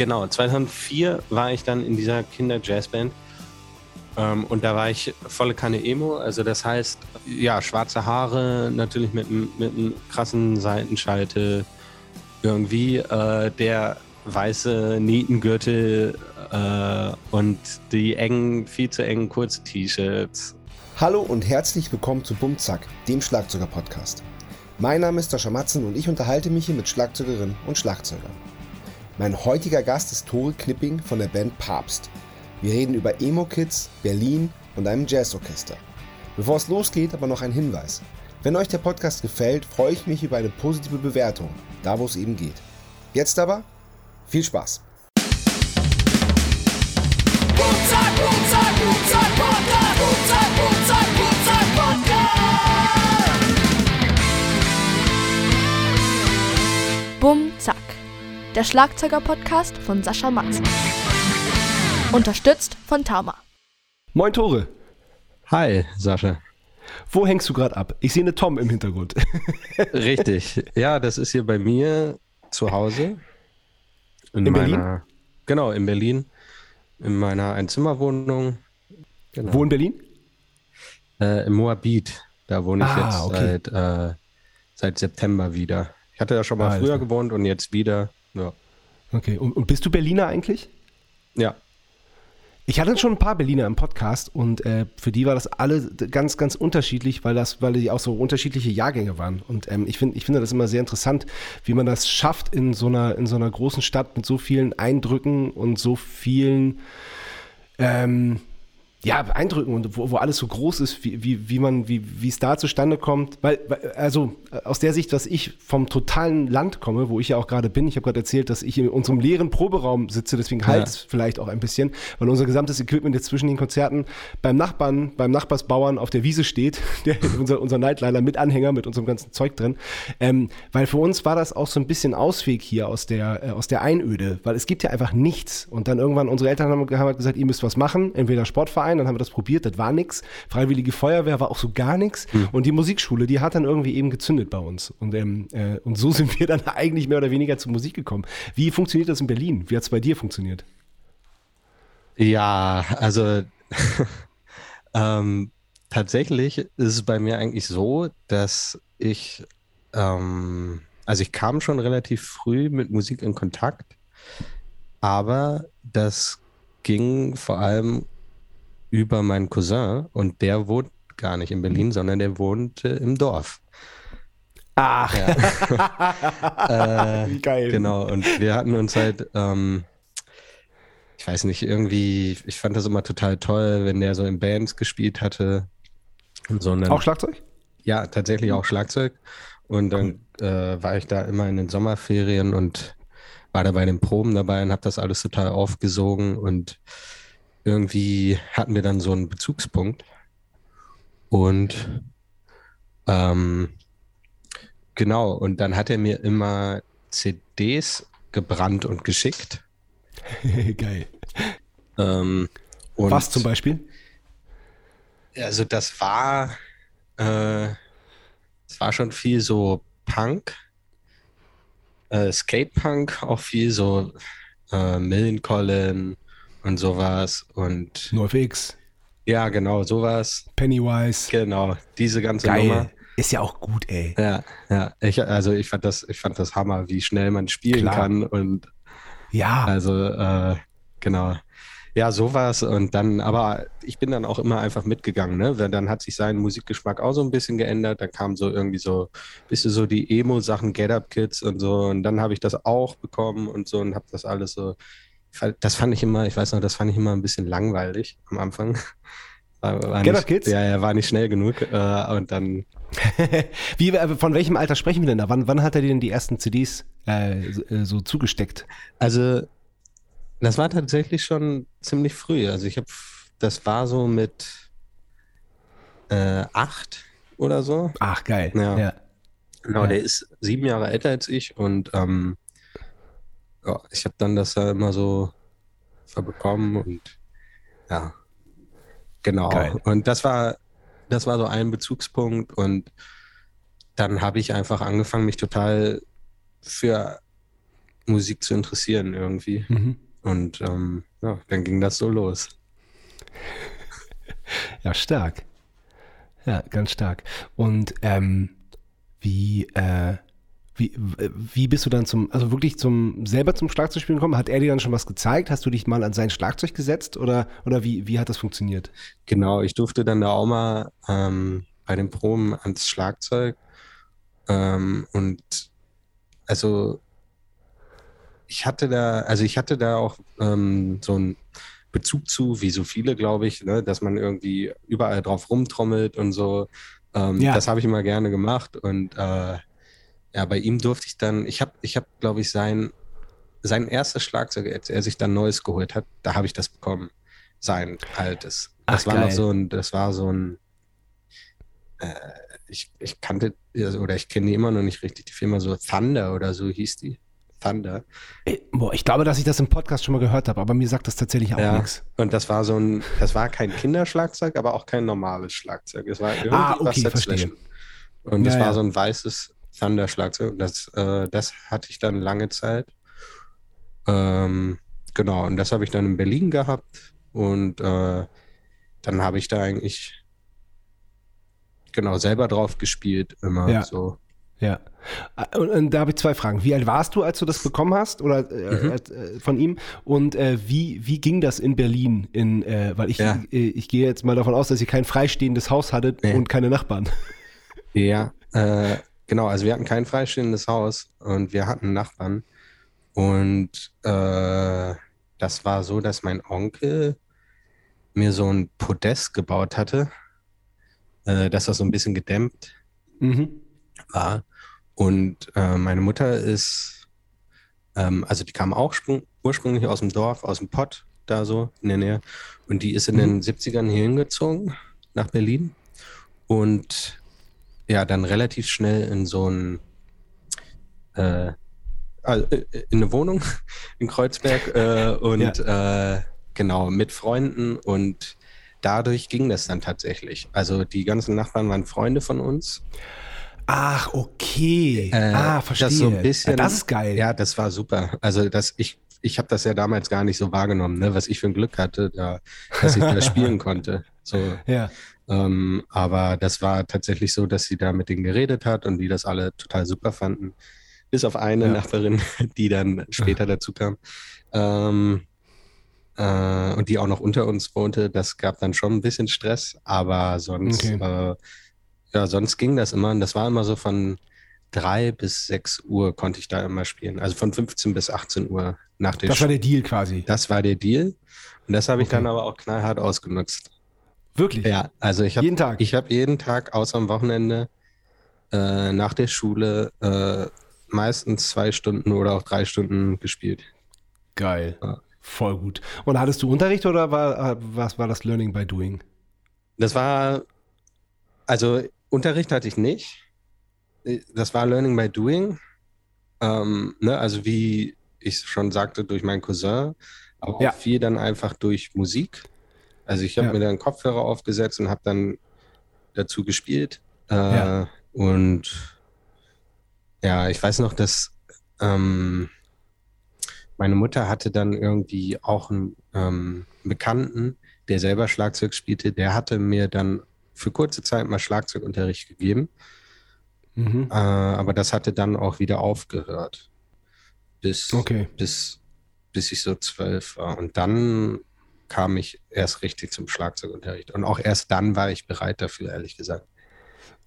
genau, 2004 war ich dann in dieser Kinder-Jazzband. Ähm, und da war ich volle Kanne Emo. Also das heißt, ja, schwarze Haare, natürlich mit, mit einem krassen Seitenscheitel. Irgendwie äh, der weiße Nietengürtel äh, und die engen, viel zu engen kurzen T-Shirts. Hallo und herzlich willkommen zu Bumzack, dem Schlagzeuger-Podcast. Mein Name ist Sascha Matzen und ich unterhalte mich hier mit Schlagzeugerinnen und Schlagzeugern. Mein heutiger Gast ist Tore Knipping von der Band Papst. Wir reden über Emo-Kids, Berlin und einem Jazzorchester. Bevor es losgeht, aber noch ein Hinweis. Wenn euch der Podcast gefällt, freue ich mich über eine positive Bewertung, da wo es eben geht. Jetzt aber viel Spaß! Der Schlagzeuger-Podcast von Sascha Matzen. Unterstützt von Tama. Moin Tore, Hi, Sascha. wo hängst du gerade ab? Ich sehe eine Tom im Hintergrund. Richtig. Ja, das ist hier bei mir zu Hause. In Berlin? meiner, Genau, in Berlin. In meiner Einzimmerwohnung. Genau. Wo in Berlin? Äh, Im Moabit. Da wohne ich Ah, jetzt okay. seit, äh, seit September wieder. Ich hatte ja schon mal Ah, früher gewohnt und jetzt wieder. Ja. Okay, und, und bist du Berliner eigentlich? ja. Ich hatte schon ein paar Berliner im Podcast und äh, für die war das alle ganz, ganz unterschiedlich, weil das, weil die auch so unterschiedliche Jahrgänge waren. Und ähm, ich finde, ich finde das immer sehr interessant, wie man das schafft in so einer, in so einer großen Stadt mit so vielen Eindrücken und so vielen ähm, ja, Eindrücken und wo, wo alles so groß ist, wie, wie, wie man, wie, wie es da zustande kommt. Weil, weil, also aus der Sicht, dass ich vom totalen Land komme, wo ich ja auch gerade bin, ich habe gerade erzählt, dass ich in unserem leeren Proberaum sitze, deswegen halt es vielleicht auch ein bisschen, weil unser gesamtes Equipment jetzt zwischen den Konzerten beim Nachbarn, beim Nachbarsbauern auf der Wiese steht, der, unser, unser Nightliner mit Anhänger, mit unserem ganzen Zeug drin. Ähm, weil für uns war das auch so ein bisschen Ausweg hier aus der, äh, aus der Einöde, weil es gibt ja einfach nichts. Und dann irgendwann, unsere Eltern haben, haben halt gesagt, ihr müsst was machen, entweder Sportverein, dann haben wir das probiert, das war nix. Freiwillige Feuerwehr war auch so gar nichts. Und die Musikschule, die hat dann irgendwie eben gezündet bei uns. Und, ähm, äh, und so sind wir dann eigentlich mehr oder weniger zur Musik gekommen. Wie funktioniert das in Berlin? Wie hat es bei dir funktioniert? Ja, also ähm, tatsächlich ist es bei mir eigentlich so, dass ich, ähm, also ich kam schon relativ früh mit Musik in Kontakt, aber das ging vor allem über meinen Cousin und der wohnt gar nicht in Berlin, sondern der wohnt im Dorf. Ach, Äh, wie geil. Genau, und wir hatten uns halt, ähm, ich weiß nicht, irgendwie, ich fand das immer total toll, wenn der so in Bands gespielt hatte. Und so, und dann, Auch Schlagzeug? ja, tatsächlich auch Schlagzeug. Und dann äh, war ich da immer in den Sommerferien und war da bei den Proben dabei und habe das alles total aufgesogen. Und irgendwie hatten wir dann so einen Bezugspunkt. Und ähm, genau, und dann hat er mir immer CDs gebrannt und geschickt. geil. Ähm, und Was zum Beispiel? Also das war, äh, es war schon viel so Punk, äh, Skatepunk, auch viel so äh, Millencolin und sowas und NoFX, ja, genau, sowas, Pennywise. genau, diese ganze Geil. Nummer. Ist ja auch gut, ey. Ja, ja, ich, also ich fand das, ich fand das Hammer, wie schnell man spielen Klar. kann und Ja. Also, äh, genau. Ja, sowas. Und dann, aber ich bin dann auch immer einfach mitgegangen, ne? Dann hat sich sein Musikgeschmack auch so ein bisschen geändert. Dann kam so irgendwie so, bisschen so die Emo-Sachen, Get Up Kids und so. Und dann habe ich das auch bekommen und so und habe das alles so. Das fand ich immer, ich weiß noch, das fand ich immer ein bisschen langweilig am Anfang. War, war Get nicht, Up Kids? Ja, ja, war nicht schnell genug. Äh, und dann, Wie, äh, von welchem Alter sprechen wir denn da? Wann, wann hat er dir denn die ersten CDs äh, so- äh, so zugesteckt? Also, das war tatsächlich schon ziemlich früh. Also ich habe, das war so mit äh, acht oder so. Ach, geil. Ja. ja. Genau, Ja. der ist sieben Jahre älter als ich und ähm, ja, ich habe dann das da immer so verbekommen und ja, genau. Geil. Und das war, das war so ein Bezugspunkt und dann habe ich einfach angefangen, mich total für Musik zu interessieren irgendwie. Mhm. Und ähm, ja, dann ging das so los. Ja, stark. Ja, ganz stark. Und ähm, wie, äh, wie, wie bist du dann zum, also wirklich zum, selber zum Schlagzeugspielen gekommen? Hat er dir dann schon was gezeigt? Hast du dich mal an sein Schlagzeug gesetzt oder, oder wie, wie hat das funktioniert? Genau, ich durfte dann da auch mal ähm, bei den Proben ans Schlagzeug. Ähm, und also ich hatte da, also ich hatte da auch ähm, so einen Bezug zu, wie so viele, glaube ich, ne, dass man irgendwie überall drauf rumtrommelt und so. Ähm, Ja. Das habe ich immer gerne gemacht. Und äh, ja, bei ihm durfte ich dann, ich habe, ich habe, glaube ich, sein, sein erstes Schlagzeug, als er sich dann neues geholt hat, da habe ich das bekommen. Sein altes. Das Ach, war noch geil. so ein, das war so ein, äh, ich, ich kannte, also, oder ich kenne die immer noch nicht richtig, die Firma so Thunder oder so hieß die. Thunder. Boah, ich glaube, dass ich das im Podcast schon mal gehört habe, aber mir sagt das tatsächlich auch Ja, nichts. und das war so ein, das war kein Kinderschlagzeug, aber auch kein normales Schlagzeug. Es war irgendwie Ah, was okay, dazwischen. verstehe. Und es Ja, war ja. so ein weißes Thunder-Schlagzeug. Und Das, äh, das hatte ich dann lange Zeit. Ähm, genau, und das habe ich dann in Berlin gehabt. Und äh, dann habe ich da eigentlich genau selber drauf gespielt, immer Ja. so. Ja. Äh, Und, und da habe ich zwei Fragen. Wie alt warst du, als du das bekommen hast oder äh, Mhm. als, äh, von ihm? Und äh, wie, wie ging das in Berlin? In, äh, weil ich, Ja. äh, ich gehe jetzt mal davon aus, dass ihr kein freistehendes Haus hattet Nee. und keine Nachbarn. Ja, äh, genau. Also wir hatten kein freistehendes Haus und wir hatten Nachbarn. Und äh, das war so, dass mein Onkel mir so ein Podest gebaut hatte, äh, dass das so ein bisschen gedämmt Mhm. war. Und äh, meine Mutter ist, ähm, also die kam auch ursprünglich aus dem Dorf, aus dem Pott, da so in der Nähe. Und die ist in den 70ern hier hingezogen, nach Berlin. Und ja, dann relativ schnell in so ein, äh, also, äh, in eine Wohnung in Kreuzberg äh, und äh, genau mit Freunden und dadurch ging das dann tatsächlich. Also die ganzen Nachbarn waren Freunde von uns. Ach, okay. Äh, ah, verstehe. Das, so ein bisschen, Ah, das ist geil. Ja, das war super. Also das, ich, ich habe das ja damals gar nicht so wahrgenommen, ne? was ich für ein Glück hatte, da, dass ich da spielen konnte. So, ja. Ähm, aber das war tatsächlich so, dass sie da mit denen geredet hat und die das alle total super fanden. Bis auf eine Ja. Nachbarin, die dann später dazu kam. Ähm, äh, und die auch noch unter uns wohnte. Das gab dann schon ein bisschen Stress, aber sonst, Okay. äh, ja, sonst ging das immer. Und das war immer so von drei bis sechs Uhr konnte ich da immer spielen. Also von 15 bis 18 Uhr nach der Das war der Deal quasi. Das war der Deal. Und das habe ich Okay. dann aber auch knallhart ausgenutzt. Wirklich? Ja, also ich habe Jeden Tag? ich habe jeden Tag, außer am Wochenende, äh, nach der Schule äh, meistens zwei Stunden oder auch drei Stunden gespielt. Geil. Ja. Voll gut. Und hattest du Unterricht oder war, äh, was war das Learning by Doing? Das war, also Unterricht hatte ich nicht. Das war Learning by Doing. Ähm, ne, also wie ich schon sagte, durch meinen Cousin, aber auch Ja. viel dann einfach durch Musik. Also ich habe Ja. mir dann Kopfhörer aufgesetzt und habe dann dazu gespielt. Äh, Ja. Und ja, ich weiß noch, dass ähm, meine Mutter hatte dann irgendwie auch einen ähm, Bekannten, der selber Schlagzeug spielte, der hatte mir dann für kurze Zeit mal Schlagzeugunterricht gegeben, Mhm. äh, aber das hatte dann auch wieder aufgehört, bis, Okay. bis, bis ich so zwölf war. Und dann kam ich erst richtig zum Schlagzeugunterricht. Und auch erst dann war ich bereit dafür, ehrlich gesagt.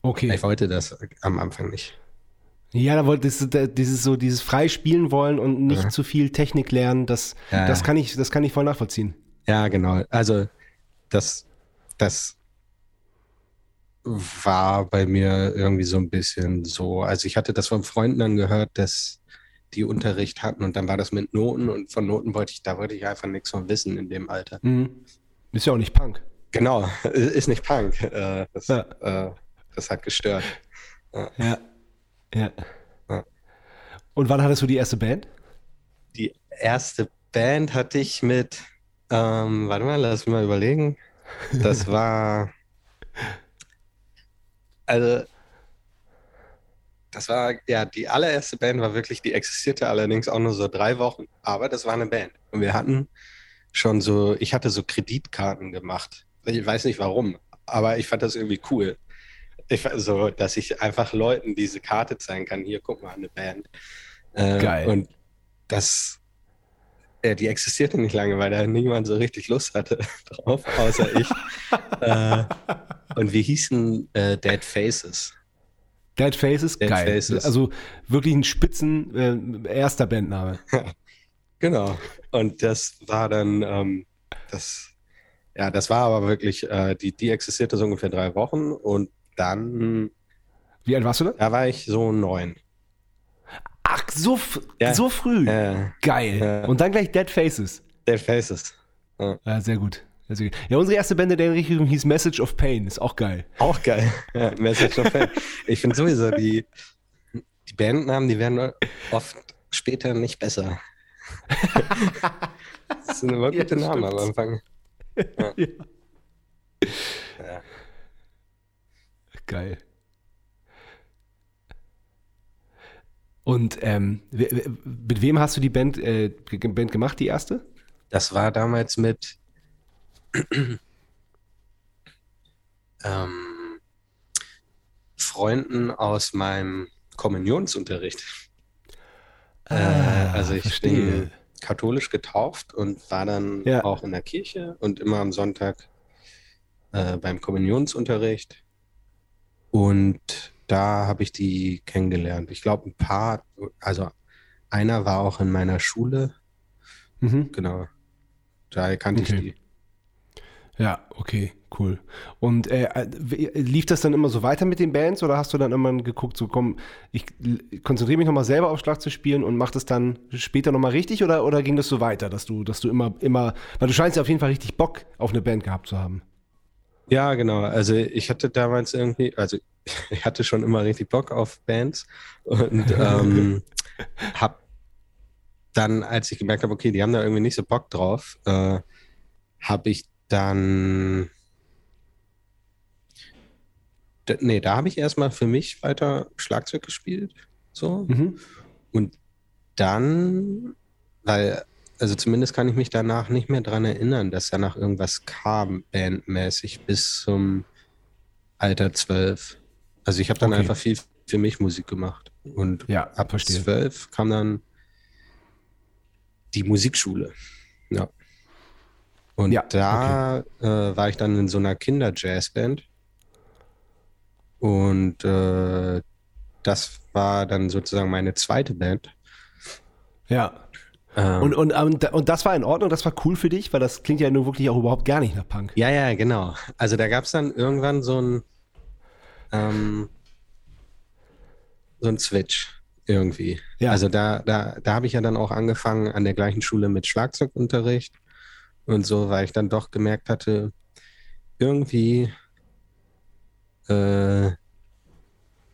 Okay. Ich wollte das am Anfang nicht. Ja, da wollte das, da- dieses so dieses frei spielen wollen und nicht Ja. zu viel Technik lernen, das, Ja. das kann ich, das kann ich voll nachvollziehen. Ja, genau. Also das, das war bei mir irgendwie so ein bisschen so. Also ich hatte das von Freunden dann gehört, dass die Unterricht hatten und dann war das mit Noten und von Noten wollte ich, da wollte ich einfach nichts von wissen in dem Alter. Mhm. Ist ja auch nicht Punk. Genau, ist nicht Punk. Äh, Das, Ja. äh, das hat gestört. Ja. Ja. Ja. Und wann hattest du die erste Band? Die erste Band hatte ich mit, ähm, warte mal, lass mich mal überlegen. Das war, also, das war, ja, die allererste Band war wirklich, die existierte allerdings auch nur so drei Wochen, aber das war eine Band. Und wir hatten schon so, ich hatte so Kreditkarten gemacht. Ich weiß nicht warum, aber ich fand das irgendwie cool. Ich, fand so, dass ich einfach Leuten diese Karte zeigen kann. Hier, guck mal, eine Band. Äh, Geil. Und das, äh, die existierte nicht lange, weil da niemand so richtig Lust hatte drauf, außer ich. äh, und wir hießen äh, Dead Faces. Dead Faces, Dead geil. Faces. Also wirklich ein spitzen äh, erster Bandname. Genau. Und das war dann, ähm, das, ja, das war aber wirklich, äh, die, die existierte so ungefähr drei Wochen und dann, Wie alt warst du da? da war ich so neun. Ach, so, Ja. so früh. Äh, Geil. Ja. Und dann gleich Dead Faces. Dead Faces. Ja, sehr gut. Gut. Ja, unsere erste Band in der Richtung hieß Message of Pain. Ist auch geil. Auch geil. Ja, Message of Faith. Ich finde sowieso, die, die Bandnamen, die werden oft später nicht besser. das sind immer Ja, gute Namen am. Anfang. Geil. Und ähm, mit wem hast du die Band, äh, Band gemacht, die erste? Das war damals mit ähm, Freunden aus meinem Kommunionsunterricht. äh, also ich Ah, verstehe. bin katholisch getauft und war dann Ja. auch in der Kirche und immer am Sonntag äh, beim Kommunionsunterricht. Und da habe ich die kennengelernt. Ich glaube, ein paar, also einer war auch in meiner Schule, Mhm. genau. Da kannte Okay. ich die. Ja, okay, cool. Und äh, äh, lief das dann immer so weiter mit den Bands oder hast du dann immer geguckt, so komm, ich konzentriere mich nochmal selber auf Schlagzeug spielen und mach das dann später nochmal richtig oder, oder ging das so weiter, dass du, dass du immer, immer, weil du scheinst ja auf jeden Fall richtig Bock auf eine Band gehabt zu haben. Ja, genau. Also ich hatte damals irgendwie, also ich hatte schon immer richtig Bock auf Bands und ähm, hab dann, als ich gemerkt habe, okay, die haben da irgendwie nicht so Bock drauf, äh, habe ich dann, nee, da habe ich erstmal für mich weiter Schlagzeug gespielt, so. Mhm. Und dann, weil, also zumindest kann ich mich danach nicht mehr dran erinnern, dass danach irgendwas kam, bandmäßig, bis zum Alter 12. Also ich habe dann Okay. einfach viel für mich Musik gemacht. Und Ja, ab verstehe. 12 kam dann die Musikschule. Ja. Und Ja, da äh, war ich dann in so einer Kinder-Jazzband. Und äh, das war dann sozusagen meine zweite Band. Ja. Ähm, Und, und, ähm, da- und das war in Ordnung, das war cool für dich, weil das klingt ja nur wirklich auch überhaupt gar nicht nach Punk. ja, ja, genau. Also da gab es dann irgendwann so ein ähm, so ein Switch irgendwie. Ja. Also da, da, da habe ich ja dann auch angefangen an der gleichen Schule mit Schlagzeugunterricht und so, weil ich dann doch gemerkt hatte, irgendwie äh,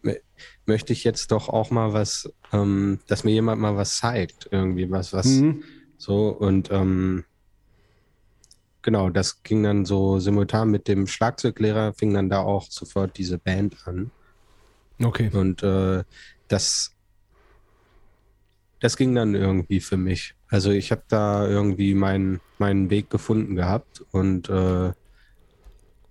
mö- möchte ich jetzt doch auch mal was, ähm, dass mir jemand mal was zeigt, irgendwie was, was Mhm. so und ähm, genau, das ging dann so simultan mit dem Schlagzeuglehrer, fing dann da auch sofort diese Band an. Okay. Und äh, das, das ging dann irgendwie für mich. Also ich habe da irgendwie meinen meinen Weg gefunden gehabt und äh,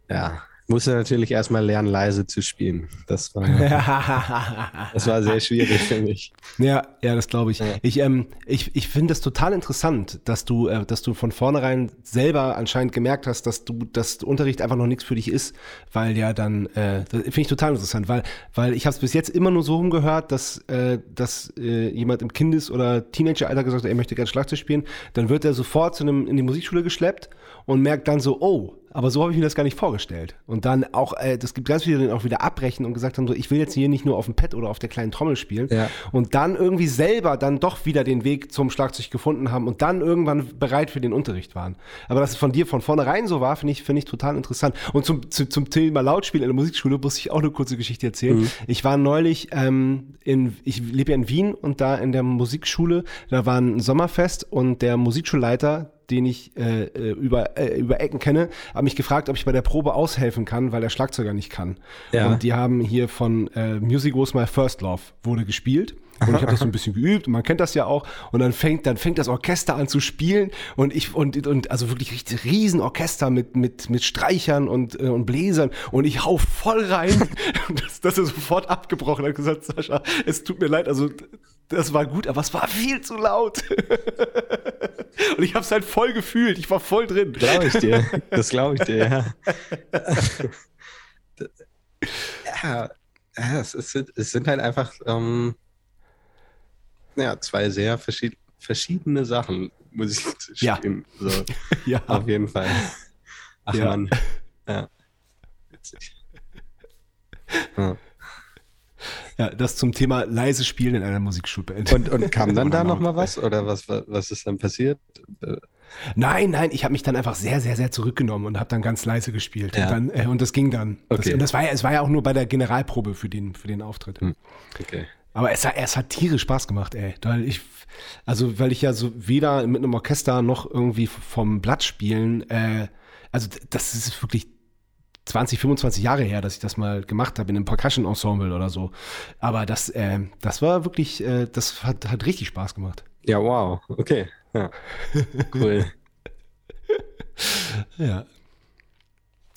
ja, musste natürlich erstmal lernen, leise zu spielen. Das war, das war sehr schwierig für mich. Ja, ja, das glaube ich. Ja. Ich, ähm, ich, ich finde das total interessant, dass du, äh, dass du von vornherein selber anscheinend gemerkt hast, dass du, dass Unterricht einfach noch nichts für dich ist, weil ja dann, äh, das finde ich total interessant, weil, weil ich habe es bis jetzt immer nur so rumgehört, dass, äh, dass äh, jemand im Kindes- oder Teenageralter gesagt hat, er möchte gerne Schlagzeug spielen, dann wird er sofort zu einem in die Musikschule geschleppt und merkt dann so, oh, aber so habe ich mir das gar nicht vorgestellt. Und dann auch, äh, das gibt ganz viele, die dann auch wieder abbrechen und gesagt haben, so, ich will jetzt hier nicht nur auf dem Pad oder auf der kleinen Trommel spielen. Ja. Und dann irgendwie selber dann doch wieder den Weg zum Schlagzeug gefunden haben und dann irgendwann bereit für den Unterricht waren. Aber dass es von dir von vornherein so war, finde ich, finde ich total interessant. Und zum, zu, zum Thema Lautspiel in der Musikschule muss ich auch eine kurze Geschichte erzählen. Ich war neulich ähm, in, ich lebe ja in Wien und da in der Musikschule, da war ein Sommerfest und der Musikschulleiter den ich äh, äh, über, äh, über Ecken kenne, hat mich gefragt, ob ich bei der Probe aushelfen kann, weil der Schlagzeuger nicht kann. Ja. Und die haben hier von äh, Music Was My First Love wurde gespielt. Und ich habe das so ein bisschen geübt und man kennt das ja auch. Und dann fängt, dann fängt das Orchester an zu spielen und ich, und, und also wirklich richtig riesen Orchester mit, mit, mit Streichern und, äh, und Bläsern und ich hau voll rein. Das, das ist sofort abgebrochen. Er hat gesagt, Sascha, es tut mir leid, also das war gut, aber es war viel zu laut. und ich habe es halt voll gefühlt. Ich war voll drin. Glaube ich dir. Das glaube ich dir, ja. ja, ja es, ist, es sind halt einfach ähm, ja, zwei sehr verschied verschiedene Sachen, muss ich Ja. zugeben. So, Ja. auf jeden Fall. Ach Ja. Mann. Ja. Witzig. Ja. Ja, das zum Thema leise Spielen in einer Musikschulband. Und, und kam dann da Oder noch mal was? Oder was, was, ist dann passiert? Nein, nein, ich habe mich dann einfach sehr, sehr, sehr zurückgenommen und habe dann ganz leise gespielt. Ja. Und, dann, äh, und das ging dann. Das, Okay. und das war ja, es war ja auch nur bei der Generalprobe für den, für den Auftritt. Hm. Okay. Aber es, hat- es hat tierisch Spaß gemacht, ey. Weil ich, also weil ich ja so weder mit einem Orchester noch irgendwie vom Blatt spielen, äh, also das ist wirklich 20, 25 Jahre her, dass ich das mal gemacht habe in einem Percussion-Ensemble oder so. Aber das, äh, das war wirklich, äh, das hat, hat richtig Spaß gemacht. Ja, wow. Okay. Ja. Cool. Ja.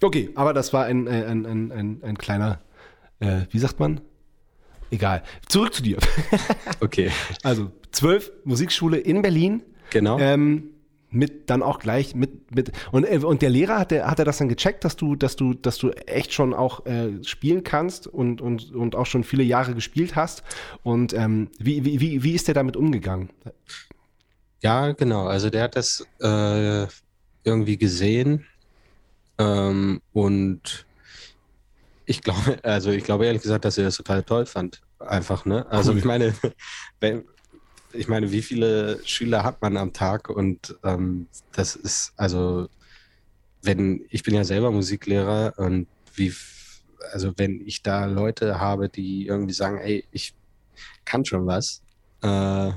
Okay, aber das war ein, äh, ein, ein, ein, ein kleiner, äh, wie sagt man? Egal. Zurück zu dir. Okay. Also zwölf Musikschule in Berlin. Genau. Ähm, mit dann auch gleich mit mit und äh, und der Lehrer hat der hat er das dann gecheckt, dass du dass du dass du echt schon auch äh, spielen kannst und und und auch schon viele Jahre gespielt hast und ähm, wie wie wie wie ist der damit umgegangen? Ja, genau. Also der hat das äh, irgendwie gesehen ähm, und ich glaube, also ich glaube ehrlich gesagt, dass er das total toll fand. Einfach, ne? Also Cool. ich meine, wenn, ich meine, wie viele Schüler hat man am Tag? Und ähm, das ist, also, wenn, ich bin ja selber Musiklehrer und wie, also wenn ich da Leute habe, die irgendwie sagen, ey, ich kann schon was, äh,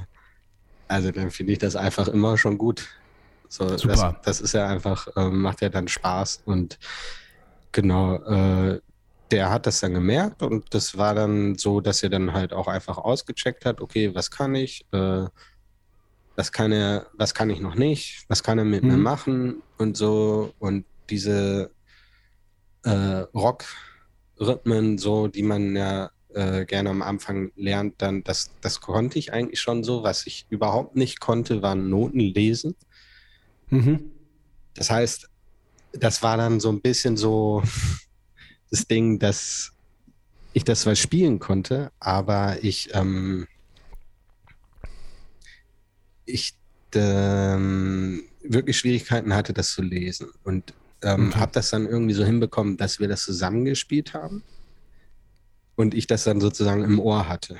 also dann finde ich das einfach immer schon gut. So, Super. Das, das ist ja einfach, ähm, macht ja dann Spaß und genau, äh, der hat das dann gemerkt und das war dann so, dass er dann halt auch einfach ausgecheckt hat, okay, was kann ich, äh, was kann er, was kann ich noch nicht, was kann er mit mir Mhm. machen und so und diese äh, Rock-Rhythmen, so, die man ja äh, gerne am Anfang lernt, dann, das, das konnte ich eigentlich schon so. Was ich überhaupt nicht konnte, waren Noten lesen. Mhm. Das heißt, das war dann so ein bisschen so das Ding, dass ich das zwar spielen konnte, aber ich, ähm, ich ähm, wirklich Schwierigkeiten hatte, das zu lesen. Und ähm, Okay. habe das dann irgendwie so hinbekommen, dass wir das zusammengespielt haben und ich das dann sozusagen im Ohr hatte.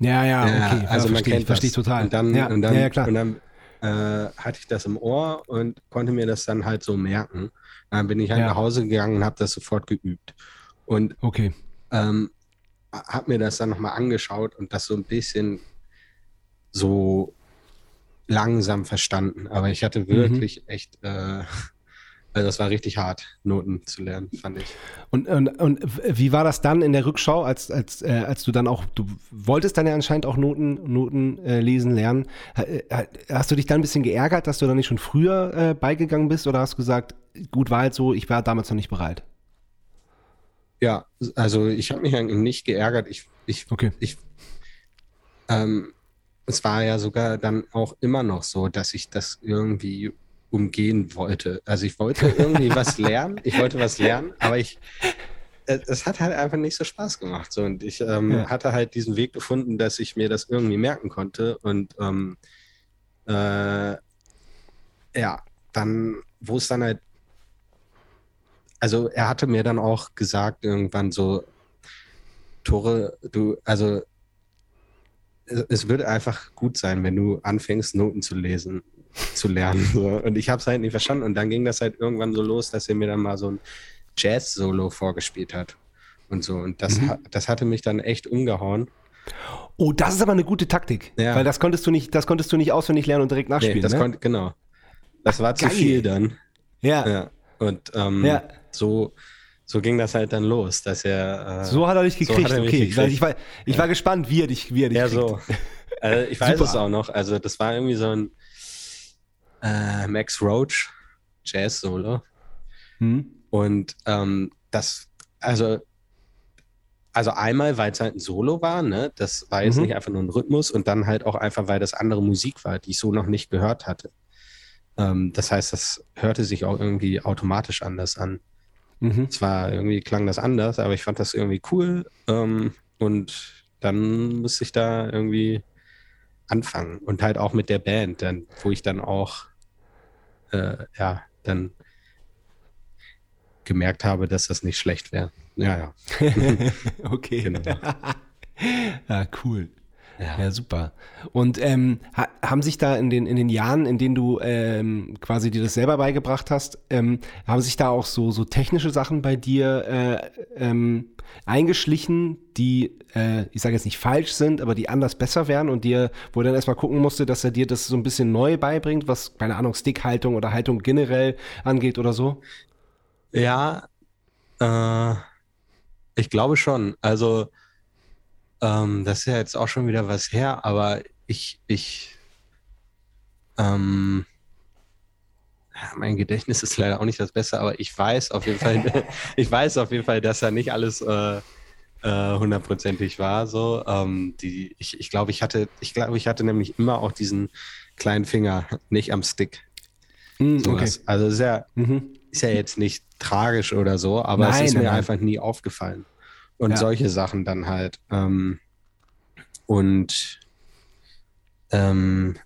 Ja, ja, okay. also man verstehe kennt ich, verstehe ich das. total. Und dann, ja, und dann, ja, ja, klar. Und dann äh, hatte ich das im Ohr und konnte mir das dann halt so merken. Dann bin ich halt Ja. nach Hause gegangen und habe das sofort geübt. Und okay. ähm, habe mir das dann nochmal angeschaut und das so ein bisschen so langsam verstanden. Aber ich Mhm. hatte wirklich echt, äh, das war richtig hart, Noten zu lernen, fand ich. Und, und, und wie war das dann in der Rückschau, als, als, äh, als du dann auch, du wolltest dann ja anscheinend auch Noten, Noten äh, lesen lernen. Äh, Hast du dich dann ein bisschen geärgert, dass du da nicht schon früher äh, beigegangen bist oder hast du gesagt, gut war halt so, ich war damals noch nicht bereit? Ja, also ich habe mich eigentlich nicht geärgert. Ich, ich, Okay. ich, ähm, es war ja sogar dann auch immer noch so, dass ich das irgendwie umgehen wollte. Also ich wollte irgendwie was lernen, ich wollte was lernen, aber ich, es, es hat halt einfach nicht so Spaß gemacht. So. Und ich ähm, Ja. hatte halt diesen Weg gefunden, dass ich mir das irgendwie merken konnte. Und ähm, äh, ja, dann, wo es dann halt also er hatte mir dann auch gesagt irgendwann so, Tore, du, also es, es würde einfach gut sein, wenn du anfängst, Noten zu lesen, zu lernen. So. Und ich habe es halt nicht verstanden. Und dann ging das halt irgendwann so los, dass er mir dann mal so ein Jazz-Solo vorgespielt hat. Und so. Und das, Mhm. das hatte mich dann echt umgehauen. Oh, das ist aber eine gute Taktik. Ja. Weil das konntest du nicht, das konntest du nicht auswendig lernen und direkt Nee, nachspielen. das ne? konnte, genau. das war zu Geil. viel dann. Ja, Ja. Und ähm, Ja. so, so ging das halt dann los, dass er. Äh, so hat er dich so gekriegt. hat er okay, gekriegt. Ich war, ich war gespannt, wie er dich, wie er dich Ja, kriegt. so. Also ich weiß Super. es auch noch. Also das war irgendwie so ein äh, Max Roach Jazz-Solo. Hm? Und ähm, das, also, also einmal, weil es halt ein Solo war, ne? Das war jetzt Mhm. nicht einfach nur ein Rhythmus und dann halt auch einfach, weil das andere Musik war, die ich so noch nicht gehört hatte. Ähm, das heißt, das hörte sich auch irgendwie automatisch anders an. Mhm. Zwar irgendwie klang das anders, aber ich fand das irgendwie cool. Ähm, und dann musste ich da irgendwie anfangen. Und halt auch mit der Band, dann, wo ich dann auch äh, ja, dann gemerkt habe, dass das nicht schlecht wäre. Ja, ja. okay. Genau. ja, cool. Ja. Ja, super. Und ähm, ha haben sich da in den, in den Jahren, in denen du ähm, quasi dir das selber beigebracht hast, ähm, haben sich da auch so, so technische Sachen bei dir äh, ähm, eingeschlichen, die, äh, ich sage jetzt nicht falsch sind, aber die anders besser wären und dir, wo er dann erstmal gucken musste, dass er dir das so ein bisschen neu beibringt, was, keine Ahnung, Stickhaltung oder Haltung generell angeht oder so? Ja, äh, ich glaube schon. Also, ähm, das ist ja jetzt auch schon wieder was her, aber ich, ich, ähm, ja, mein Gedächtnis ist leider auch nicht das Beste, aber ich weiß auf jeden Fall, ich weiß auf jeden Fall, dass da nicht alles äh, äh, hundertprozentig war. So, ähm, die, ich, ich glaube, ich hatte, ich glaube, ich hatte nämlich immer auch diesen kleinen Finger nicht am Stick. Hm, Sowas. Also ist ja, Mhm. ist ja jetzt nicht tragisch oder so, aber Nein, es ist mir einfach nie aufgefallen. Und Ja. solche Sachen dann halt. Ähm, und ähm,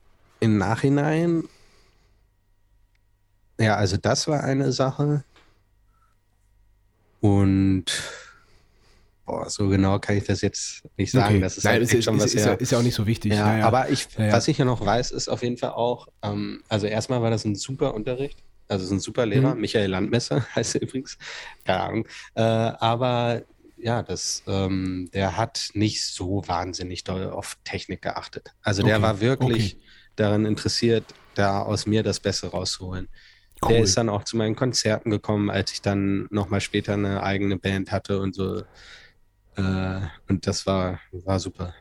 im Nachhinein, ja, also das war eine Sache. Und boah, so genau kann ich das jetzt nicht sagen. Okay. Das ist Nein, halt ist, schon was ist, ja, ist ja auch nicht so wichtig. Ja, ja. aber ich, Ja, ja. was ich ja noch weiß, ist auf jeden Fall auch, ähm, also erstmal war das ein super Unterricht, also es ist ein super Lehrer, Mhm. Michael Landmesser heißt er übrigens, keine Ahnung, äh, aber ja, das, ähm, der hat nicht so wahnsinnig doll auf Technik geachtet. Also der Okay, war wirklich okay. daran interessiert, da aus mir das Beste rauszuholen. Cool. Der ist dann auch zu meinen Konzerten gekommen, als ich dann nochmal später eine eigene Band hatte und so. Äh, und das war, war super.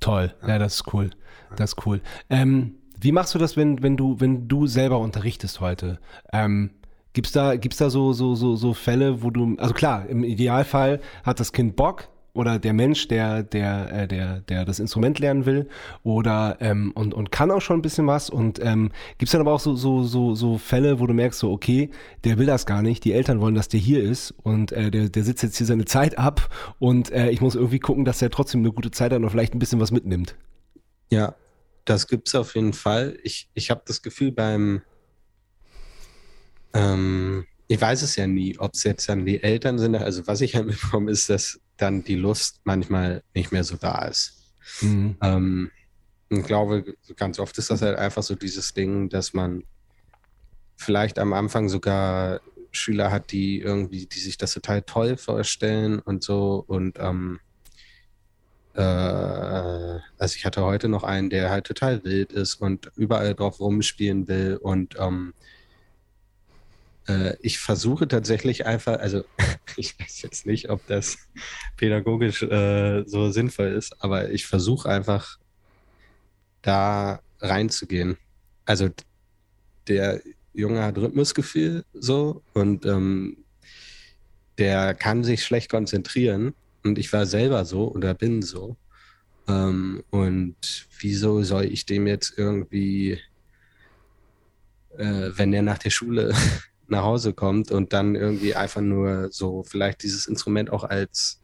Toll, ja, das ist cool. Das ist cool. Ähm, wie machst du das, wenn, wenn du, wenn du selber unterrichtest heute? Ähm, gibt's da, gibt's da so, so, so, so Fälle, wo du, also klar, im Idealfall hat das Kind Bock oder der Mensch, der, der, äh, der, der das Instrument lernen will oder ähm, und, und kann auch schon ein bisschen was. Und ähm, gibt's dann aber auch so, so, so, so Fälle, wo du merkst, so, okay, der will das gar nicht, die Eltern wollen, dass der hier ist und äh, der, der sitzt jetzt hier seine Zeit ab und äh, ich muss irgendwie gucken, dass er trotzdem eine gute Zeit hat und vielleicht ein bisschen was mitnimmt. Ja, das gibt's auf jeden Fall. Ich, ich habe das Gefühl beim, ähm, ich weiß es ja nie, ob es jetzt dann die Eltern sind. Also was ich halt mitbekomme, ist, dass dann die Lust manchmal nicht mehr so da ist. Mhm. Ähm, ich glaube, ganz oft ist das halt einfach so dieses Ding, dass man vielleicht am Anfang sogar Schüler hat, die irgendwie, die sich das total toll vorstellen und so und ähm, äh, also ich hatte heute noch einen, der halt total wild ist und überall drauf rumspielen will und ähm, äh, ich versuche tatsächlich einfach, also ich weiß jetzt nicht, ob das pädagogisch äh, so sinnvoll ist, aber ich versuche einfach da reinzugehen. Also der Junge hat Rhythmusgefühl so und ähm, der kann sich schlecht konzentrieren und ich war selber so oder bin so. Ähm, und wieso soll ich dem jetzt irgendwie, äh, wenn der nach der Schule nach Hause kommt und dann irgendwie einfach nur so vielleicht dieses Instrument auch als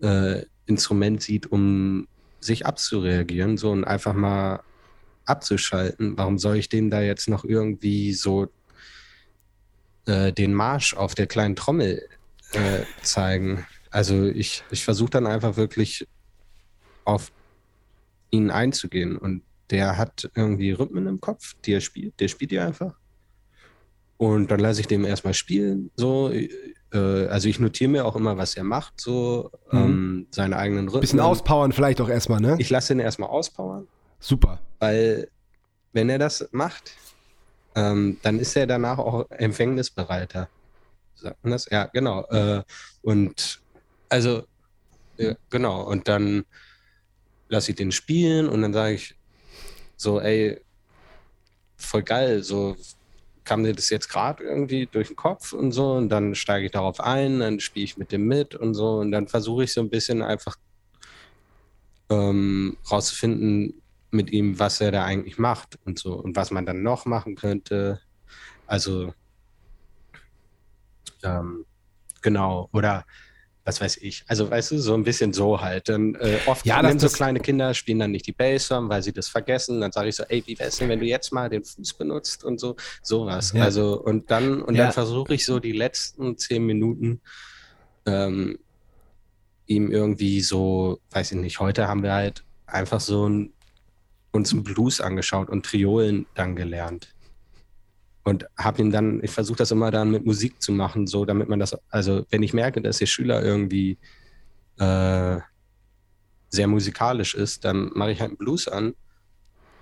äh, Instrument sieht, um sich abzureagieren, so und einfach mal abzuschalten. Warum soll ich dem da jetzt noch irgendwie so äh, den Marsch auf der kleinen Trommel äh, zeigen? Also ich, ich versuche dann einfach wirklich auf ihn einzugehen und der hat irgendwie Rhythmen im Kopf, die er spielt, der spielt die einfach. Und dann lasse ich dem erstmal spielen, so. Äh, also ich notiere mir auch immer, was er macht, so Mhm. ähm, seine eigenen Rhythmen. Bisschen auspowern vielleicht auch erstmal, ne? Ich lasse ihn erstmal auspowern, Super. weil wenn er das macht, ähm, dann ist er danach auch empfängnisbereiter. Sagt man das? Ja, genau. Äh, und also, ja, genau. Und dann lasse ich den spielen und dann sage ich so, ey, voll geil, so kam dir das jetzt gerade irgendwie durch den Kopf und so und dann steige ich darauf ein, dann spiele ich mit dem mit und so und dann versuche ich so ein bisschen einfach ähm, rauszufinden mit ihm, was er da eigentlich macht und so und was man dann noch machen könnte. Also ähm, genau, oder was weiß ich. Also, weißt du, so ein bisschen so halt. Dann, äh, oft Ja, das- so kleine Kinder spielen dann nicht die Bassdrum, weil sie das vergessen. Dann sage ich so, ey, wie wär's denn, wenn du jetzt mal den Fuß benutzt und so, sowas. Ja. Also, und dann, und Ja. dann versuche ich so die letzten zehn Minuten ähm, ihm irgendwie so, weiß ich nicht, heute haben wir halt einfach so ein, uns einen Blues angeschaut und Triolen dann gelernt. Und habe ihn dann, ich versuche das immer dann mit Musik zu machen, so damit man das, also wenn ich merke, dass der Schüler irgendwie äh, sehr musikalisch ist, dann mache ich halt einen Blues an,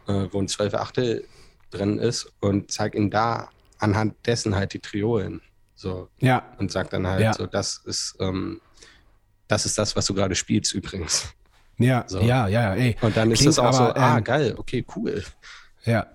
äh, wo ein 12 Achtel drin ist und zeige ihm da anhand dessen halt die Triolen. So, Ja, und sag dann halt Ja. so, das ist, ähm, das ist das, was du gerade spielst übrigens. ja, So. ja, ja, ey. Und dann ist Klingt es auch so, aber, ah, ähm, geil, okay, cool. Ja,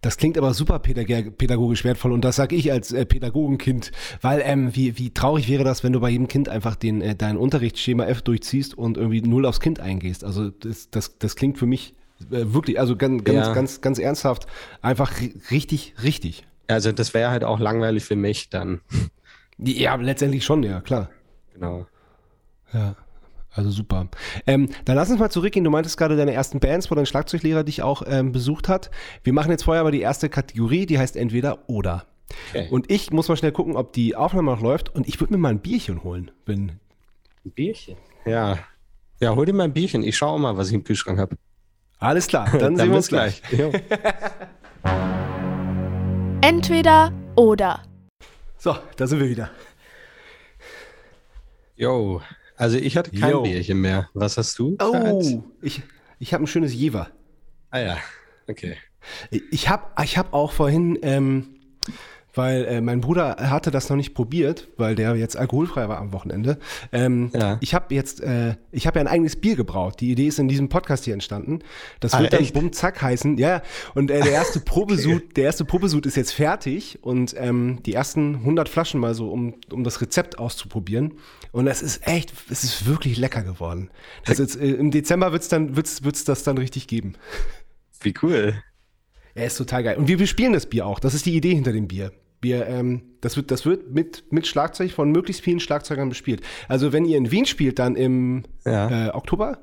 das klingt aber super pädag pädagogisch wertvoll und das sage ich als äh, Pädagogenkind, weil ähm, wie, wie traurig wäre das, wenn du bei jedem Kind einfach den, äh, dein Unterrichtsschema F durchziehst und irgendwie null aufs Kind eingehst. Also das, das, das klingt für mich äh, wirklich, also ganz, ganz, Ja. ganz, ganz ernsthaft, einfach ri- richtig, richtig. Also das wäre halt auch langweilig für mich dann. Ja, letztendlich schon, ja, klar. Genau. Ja, also super. Ähm, dann lass uns mal zurückgehen. Du meintest gerade deine ersten Bands, wo dein Schlagzeuglehrer dich auch ähm, besucht hat. Wir machen jetzt vorher aber die erste Kategorie, die heißt entweder oder. Okay. Und ich muss mal schnell gucken, ob die Aufnahme noch läuft. Und ich würde mir mal ein Bierchen holen, wenn. Ein Bierchen. Ja. Ja, hol dir mal ein Bierchen. Ich schaue mal, was ich im Kühlschrank habe. Alles klar, dann, sehen wir uns gleich. Jo. Entweder oder. So, da sind wir wieder. Jo. Also ich hatte kein Jo. Bierchen mehr. Was hast du? Oh, ich, ich habe ein schönes Jever. Ah ja. Okay. Ich habe ich hab auch vorhin, ähm, weil äh, mein Bruder hatte das noch nicht probiert, weil der jetzt alkoholfrei war am Wochenende. Ähm, Ja. Ich habe jetzt, äh, ich habe ja ein eigenes Bier gebraut. Die Idee ist in diesem Podcast hier entstanden. Das Ah, wird dann echt? Bum Zack heißen. Ja, und äh, der erste Probesud, der erste Probesud ist jetzt fertig und ähm, die ersten 100 Flaschen mal so, um, um das Rezept auszuprobieren. Und es ist echt, es ist wirklich lecker geworden. Das ist, äh, Im Dezember wird's dann, wird's, wird's das dann richtig geben. Wie cool. Er ist total geil. Und wir bespielen das Bier auch. Das ist die Idee hinter dem Bier. Wir, ähm, das wird, das wird mit, mit Schlagzeug von möglichst vielen Schlagzeugern bespielt. Also wenn ihr in Wien spielt, dann im Ja. äh, Oktober?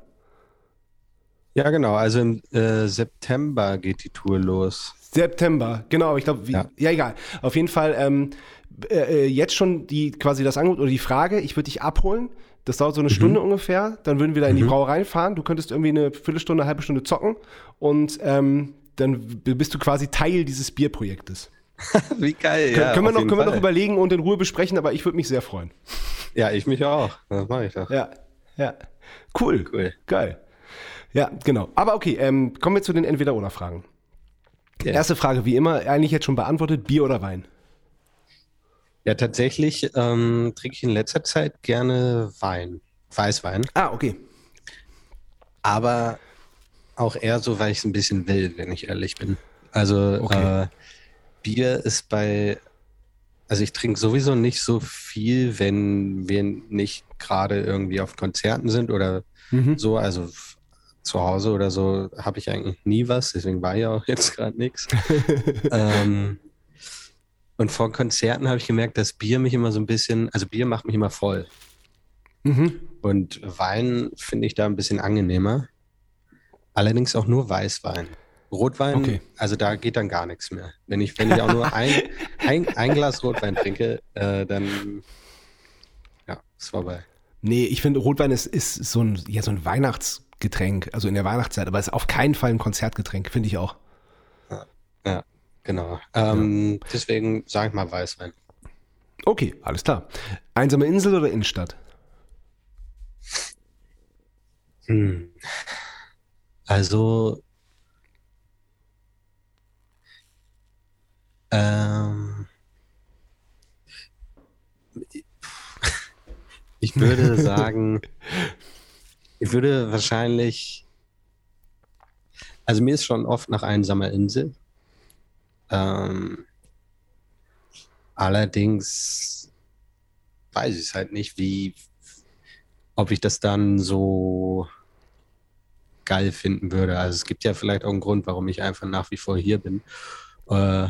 Ja, genau. Also im äh, September geht die Tour los. September, genau, ich glaube, ja. Ja. egal. Auf jeden Fall ähm, äh, äh, jetzt schon die quasi das Angebot oder die Frage, ich würde dich abholen. Das dauert so eine Stunde ungefähr. Dann würden wir da in die Brauerei fahren. Du könntest irgendwie eine Viertelstunde, eine halbe Stunde zocken und ähm, dann bist du quasi Teil dieses Bierprojektes. Wie geil. Kön- ja, können wir, noch, können wir noch überlegen und in Ruhe besprechen, aber ich würde mich sehr freuen. Ja, ich mich auch. Das mache ich doch. Ja, ja. Cool. Cool. Geil. Ja, genau. Aber okay, ähm, kommen wir zu den Entweder-Oder-Fragen. Ja. Erste Frage, wie immer, eigentlich jetzt schon beantwortet: Bier oder Wein? Ja, tatsächlich ähm, trinke ich in letzter Zeit gerne Wein. Weißwein. Ah, okay. Aber auch eher so, weil ich es ein bisschen will, wenn ich ehrlich bin. Also Okay. äh, Bier ist bei, also ich trinke sowieso nicht so viel, wenn wir nicht gerade irgendwie auf Konzerten sind oder Mhm. so. Also zu Hause oder so habe ich eigentlich nie was, deswegen war ja auch jetzt gerade nichts. ähm, und vor Konzerten habe ich gemerkt, dass Bier mich immer so ein bisschen, also Bier macht mich immer voll. Mhm. Und Wein finde ich da ein bisschen angenehmer. Allerdings auch nur Weißwein. Rotwein, Okay. also da geht dann gar nichts mehr. Wenn ich, wenn ich auch nur ein, ein, ein Glas Rotwein trinke, äh, dann ja, ist vorbei. Nee, ich finde, Rotwein ist, ist so, ein, ja, so ein Weihnachtsgetränk, also in der Weihnachtszeit, aber ist auf keinen Fall ein Konzertgetränk, finde ich auch. Ja, genau. Ähm, Deswegen sage ich mal Weißwein. Okay, alles klar. Einsame Insel oder Innenstadt? Hm. Also Ähm, ich würde sagen, ich würde wahrscheinlich, also mir ist schon oft nach einsamer Insel. Ähm, allerdings weiß ich es halt nicht, wie, ob ich das dann so geil finden würde. Also es gibt ja vielleicht auch einen Grund, warum ich einfach nach wie vor hier bin. Äh,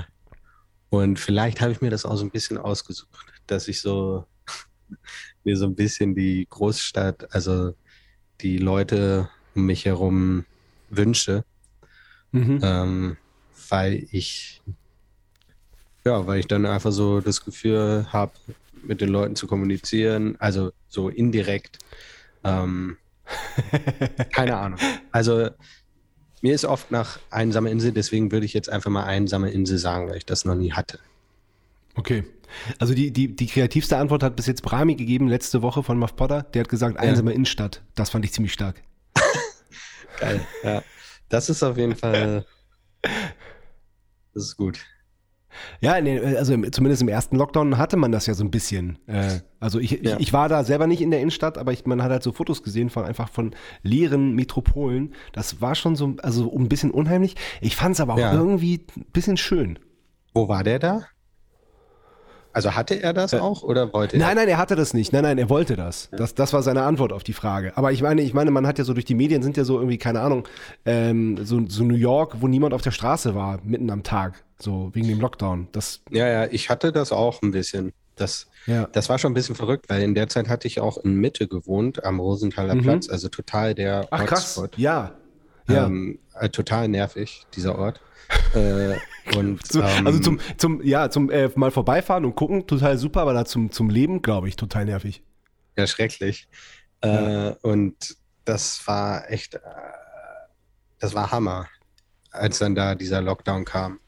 und vielleicht habe ich mir das auch so ein bisschen ausgesucht, dass ich so mir so ein bisschen die Großstadt, also die Leute um mich herum wünsche, Mhm. ähm, weil ich ja, weil ich dann einfach so das Gefühl habe, mit den Leuten zu kommunizieren, also so indirekt. Ähm, keine Ahnung. Also mir ist oft nach einsame Insel, deswegen würde ich jetzt einfach mal einsame Insel sagen, weil ich das noch nie hatte. Okay. Also die, die, die kreativste Antwort hat bis jetzt Brahmi gegeben, letzte Woche von Muff Potter. Der hat gesagt, einsame Innenstadt. Das fand ich ziemlich stark. Geil. Ja. Das ist auf jeden Fall. Das ist gut. Ja, nee, also im, zumindest im ersten Lockdown hatte man das ja so ein bisschen. Äh, also ich, Ja. ich, ich war da selber nicht in der Innenstadt, aber ich, man hat halt so Fotos gesehen von einfach von leeren Metropolen. Das war schon so, also ein bisschen unheimlich. Ich fand es aber auch Ja. irgendwie ein bisschen schön. Wo war der da? Also hatte er das auch oder wollte er? Nein, nein, er hatte das nicht. Nein, nein, er wollte das. Das, das war seine Antwort auf die Frage. Aber ich meine, ich meine, man hat ja so durch die Medien sind ja so irgendwie, keine Ahnung, ähm, so, so New York, wo niemand auf der Straße war, mitten am Tag. So wegen dem Lockdown. Das, Ja, ja, ich hatte das auch ein bisschen. Das, ja. das war schon ein bisschen verrückt, weil in der Zeit hatte ich auch in Mitte gewohnt, am Rosenthaler Mhm. Platz, also total der Ach krass. Hotspot. Ja. Ja. Ähm, äh, total nervig, dieser Ort. äh, und, So, ähm, also zum, zum, ja, zum äh, mal vorbeifahren und gucken, total super, aber da zum, zum Leben, glaube ich, total nervig. Ja, schrecklich. Äh, und das war echt, äh, das war Hammer, als dann da dieser Lockdown kam.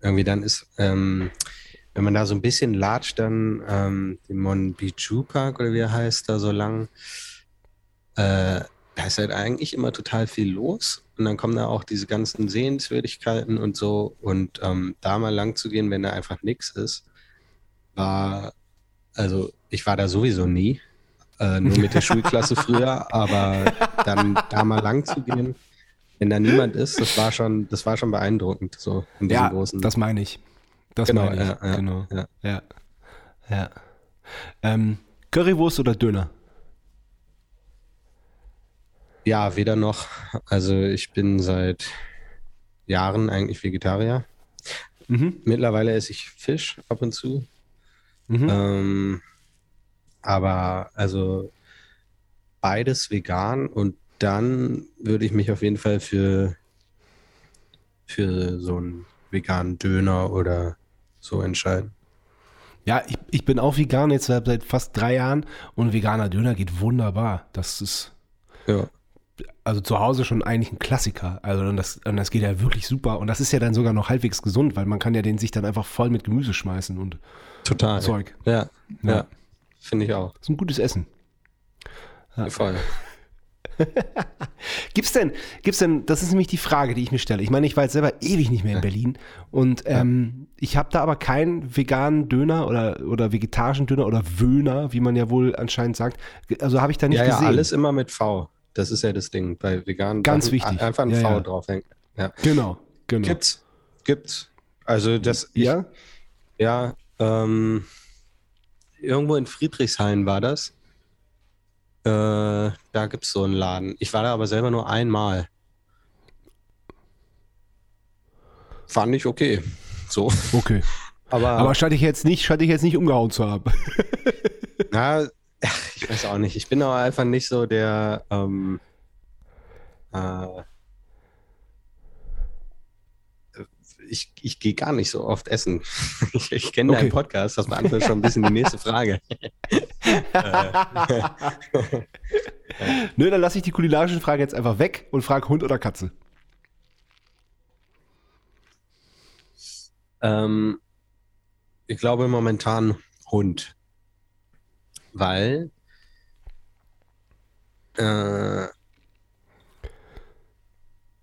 Irgendwie dann ist, ähm, wenn man da so ein bisschen latscht, dann ähm, den Monbichu Park oder wie er heißt, da so lang, äh, da ist halt eigentlich immer total viel los. Und dann kommen da auch diese ganzen Sehenswürdigkeiten und so. Und ähm, da mal lang zu gehen, wenn da einfach nichts ist, war, also ich war da sowieso nie. Äh, nur mit der Schulklasse früher, aber dann da mal lang zu gehen, wenn da niemand ist, das war schon, das war schon beeindruckend, so in diesem Ja, großen. das meine ich. Das Genau, meine ich. ja, ja, genau. ja. Ja. Ähm, Currywurst oder Döner? Ja, weder noch. Also ich bin seit Jahren eigentlich Vegetarier. Mhm. Mittlerweile esse ich Fisch ab und zu. Mhm. Ähm, aber also beides vegan und dann würde ich mich auf jeden Fall für, für so einen veganen Döner oder so entscheiden. Ja, ich, ich bin auch vegan jetzt seit, seit fast drei Jahren und veganer Döner geht wunderbar. Das ist Ja. Also zu Hause schon eigentlich ein Klassiker. Also und das, und das geht ja wirklich super. Und das ist ja dann sogar noch halbwegs gesund, weil man kann ja den sich dann einfach voll mit Gemüse schmeißen und Total. Zeug. Ja, Ja. ja. Finde ich auch. Das ist ein gutes Essen. Voll. Gibt's denn, gibt's denn, das ist nämlich die Frage, die ich mir stelle. Ich meine, ich war jetzt selber ewig nicht mehr in Berlin und ähm, ich habe da aber keinen veganen Döner oder, oder vegetarischen Döner oder Wöhner, wie man ja wohl anscheinend sagt. Also habe ich da nicht Ja, ja, gesehen. alles immer mit V. Das ist ja das Ding bei veganen. Ganz Sachen. wichtig. Einfach ein Ja, V ja. draufhängen. Ja. Genau, genau. Gibt's. Gibt's. Also das, ich, ja? Ja, ähm, irgendwo in Friedrichshain war das. Äh, da gibt es so einen Laden. Ich war da aber selber nur einmal. Fand ich okay. So. Okay. Aber, Aber scheint ich jetzt nicht, scheint ich jetzt nicht umgehauen zu haben. na, ach, ich weiß auch nicht. Ich bin aber einfach nicht so der. Ähm, äh, ich, ich gehe gar nicht so oft essen. Ich, ich kenne Okay. deinen Podcast, das beantwortet schon ein bisschen die nächste Frage. Nö, dann lasse ich die kulinarischen Fragen jetzt einfach weg und frage Hund oder Katze. Ähm, ich glaube momentan Hund. Weil äh,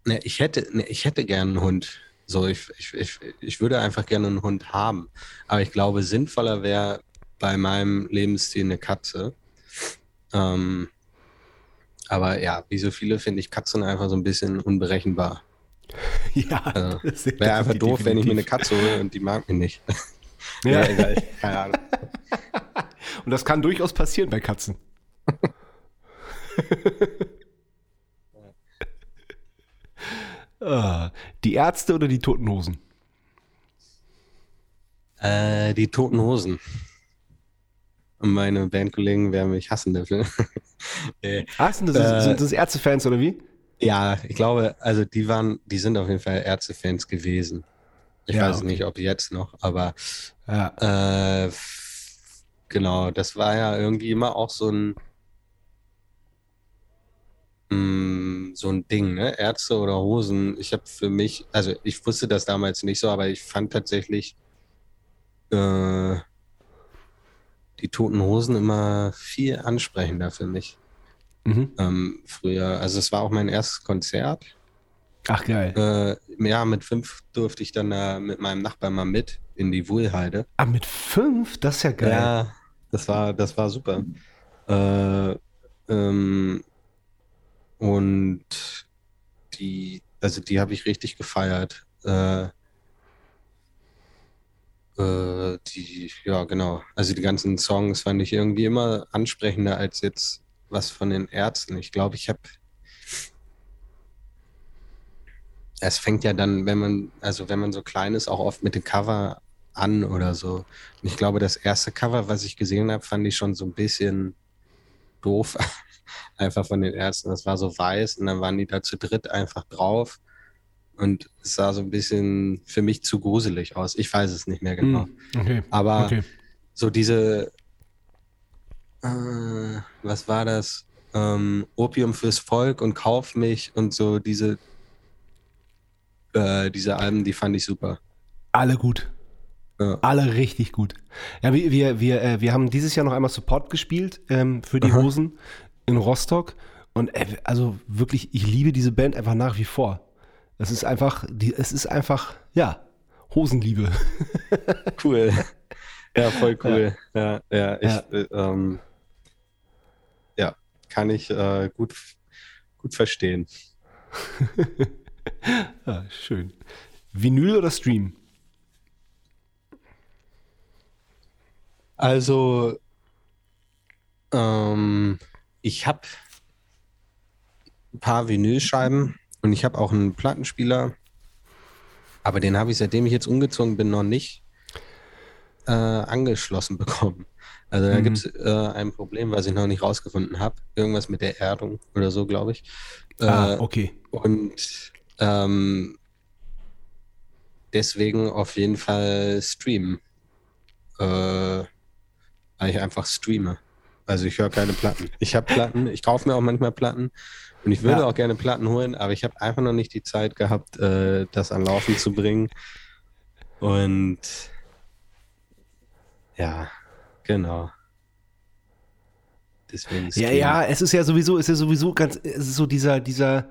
ne, ich hätte, ne, ich hätte gern einen Hund. So, ich, ich, ich, ich würde einfach gerne einen Hund haben. Aber ich glaube, sinnvoller wäre bei meinem Lebensstil eine Katze. Ähm, aber ja, wie so viele finde ich Katzen einfach so ein bisschen unberechenbar. Ja, Also, Wäre einfach doof, wenn ich mir eine definitiv. Katze hole und die mag mich nicht. Ja. Ja, egal. Keine Ahnung. Und das kann durchaus passieren bei Katzen. Ah, die Ärzte oder die Toten Hosen? Äh, die Toten Hosen. Meine Bandkollegen werden mich hassen dafür. Äh, Ah, sind das, Äh, sind das Ärztefans oder wie? ja, ich glaube, also die waren, die sind auf jeden Fall Ärztefans gewesen. Ich Ja, weiß okay. nicht, ob jetzt noch, aber Ja. Äh, genau, das war ja irgendwie immer auch so ein mm, so ein Ding, ne? Ärzte oder Hosen. Ich habe für mich, also ich wusste das damals nicht so, aber ich fand tatsächlich äh, die Toten Hosen immer viel ansprechender für mich. Mhm. Ähm, früher, also es war auch mein erstes Konzert. Ach geil. Äh, ja, mit fünf durfte ich dann da mit meinem Nachbarn mal mit in die Wuhlheide. Ah, mit fünf? Das ist ja geil. Ja, das war, das war super. Äh, ähm, und die, also die habe ich richtig gefeiert. Äh, äh, die, ja, genau. Also die ganzen Songs fand ich irgendwie immer ansprechender als jetzt was von den Ärzten. Ich glaube, ich habe. Es fängt ja dann, wenn man, also wenn man so klein ist, auch oft mit dem Cover an oder so. Und ich glaube, das erste Cover, was ich gesehen habe, fand ich schon so ein bisschen doof. Einfach von den Ärzten. Das war so weiß und dann waren die da zu dritt einfach drauf. Und es sah so ein bisschen für mich zu gruselig aus. Ich weiß es nicht mehr genau. Hm, Okay. Aber okay. so diese, äh, was war das? Ähm, Opium fürs Volk und Kauf mich und so diese, äh, diese Alben, die fand ich super. Alle gut. Ja. Alle richtig gut. Ja, wir, wir, wir, äh, wir haben dieses Jahr noch einmal Support gespielt ähm, für die Aha. Hosen in Rostock. Und äh, also wirklich, ich liebe diese Band einfach nach wie vor. Es ist einfach, die, es ist einfach, ja, Hosenliebe. Cool. Ja, voll cool. Ja, ja, ich, Ja. Äh, ähm, ja kann ich äh, gut, gut verstehen. Ja, schön. Vinyl oder Stream? Also, ähm, ich habe ein paar Vinylscheiben und ich habe auch einen Plattenspieler, aber den habe ich, seitdem ich jetzt umgezogen bin, noch nicht äh, angeschlossen bekommen. Also da Mhm. gibt es äh, ein Problem, was ich noch nicht rausgefunden habe. Irgendwas mit der Erdung oder so, glaube ich. Äh, ah, okay. Und ähm, deswegen auf jeden Fall streamen. Äh, weil ich einfach streame. Also ich höre keine Platten. Ich habe Platten, ich kaufe mir auch manchmal Platten und ich würde Ja. auch gerne Platten holen, aber ich habe einfach noch nicht die Zeit gehabt, äh, das an Laufen zu bringen. Und ja, genau. Deswegen Ja, streamen. ja, es ist ja sowieso, es ist ja sowieso ganz, es ist so dieser, dieser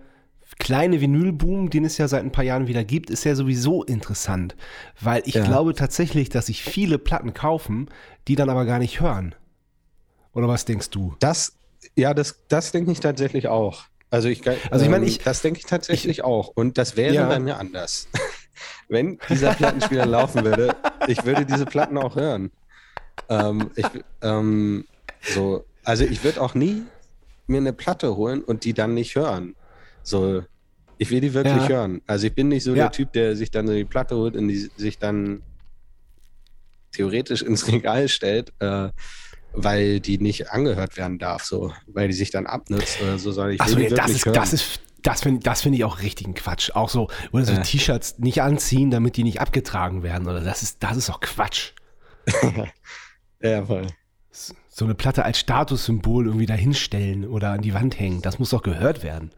kleine Vinylboom, den es ja seit ein paar Jahren wieder gibt, ist ja sowieso interessant. Weil ich Ja. glaube tatsächlich, dass sich viele Platten kaufen, die dann aber gar nicht hören. Oder was denkst du? Das, ja, das, das denke ich tatsächlich auch. Also ich, Also ich meine, ähm, ich- das denke ich tatsächlich auch. Und das wäre Ja. bei mir anders. Wenn dieser Plattenspieler laufen würde, ich würde diese Platten auch hören. Ähm, ich, ähm, so, also ich würde auch nie mir eine Platte holen und die dann nicht hören. So, ich will die wirklich Ja. hören. Also ich bin nicht so Ja. der Typ, der sich dann so die Platte holt und die sich dann theoretisch ins Regal stellt, äh, weil die nicht angehört werden darf, so, weil die sich dann abnutzt oder so, sondern ich will Achso, die ja, das wirklich ist, hören. das ist, das finde das find ich auch richtigen Quatsch. Auch so, oder so Ja. T-Shirts nicht anziehen, damit die nicht abgetragen werden. Oder das ist, das ist auch Quatsch. ja, voll. So eine Platte als Statussymbol irgendwie dahinstellen oder an die Wand hängen. Das muss doch gehört werden.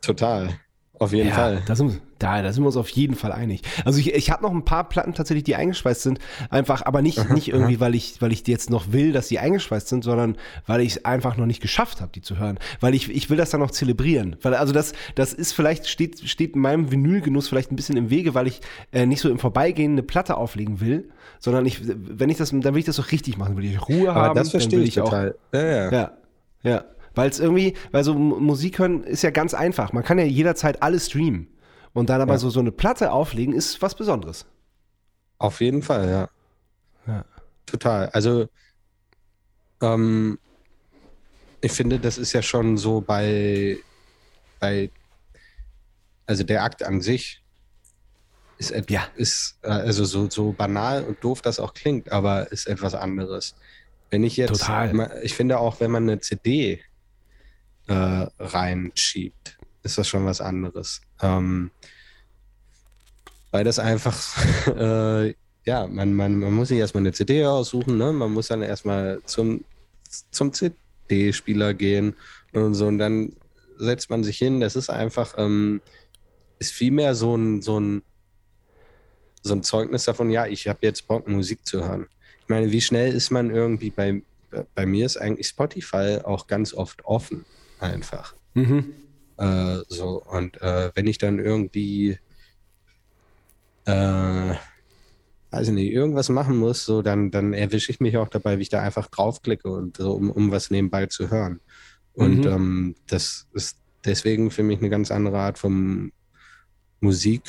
Total. Auf jeden ja, Fall. Da sind, da, da sind wir uns auf jeden Fall einig. Also ich, ich habe noch ein paar Platten tatsächlich, die eingeschweißt sind, einfach, aber nicht, nicht irgendwie, weil ich, weil ich die jetzt noch will, dass die eingeschweißt sind, sondern weil ich es einfach noch nicht geschafft habe, die zu hören. Weil ich, ich will das dann noch zelebrieren. Weil also das, das ist vielleicht, steht, steht meinem Vinylgenuss vielleicht ein bisschen im Wege, weil ich äh, nicht so im Vorbeigehen eine Platte auflegen will, sondern ich, wenn ich das, dann will ich das doch richtig machen, will ich Ruhe Aber haben. das verstehe will ich total. ja, ja. ja, ja. Weil es irgendwie, weil so Musik hören ist ja ganz einfach. Man kann ja jederzeit alles streamen. Und dann aber Ja. so, so eine Platte auflegen ist was Besonderes. Auf jeden Fall, ja. Ja. Total. Also, ähm, ich finde, das ist ja schon so bei, bei, also der Akt an sich ist, Ja. ist also so, so banal und doof das auch klingt, aber ist etwas anderes. Wenn ich jetzt, Total. ich finde auch, wenn man eine CD äh, reinschiebt, ist das schon was anderes. Ähm, weil das einfach, äh, ja, man, man, man muss sich erstmal eine CD aussuchen, ne? man muss dann erstmal zum, zum CD-Spieler gehen und so und dann setzt man sich hin. Das ist einfach, ähm, ist vielmehr so ein, so ein, so ein Zeugnis davon, ja, ich habe jetzt Bock, Musik zu hören. Ich meine, wie schnell ist man irgendwie bei, bei mir ist eigentlich Spotify auch ganz oft offen, einfach. Mhm. Äh, so, und äh, wenn ich dann irgendwie, äh, weiß ich nicht, irgendwas machen muss, so, dann, dann erwische ich mich auch dabei, wie ich da einfach draufklicke und so, um, um was nebenbei zu hören. Und Mhm. ähm, das ist deswegen für mich eine ganz andere Art von Musik.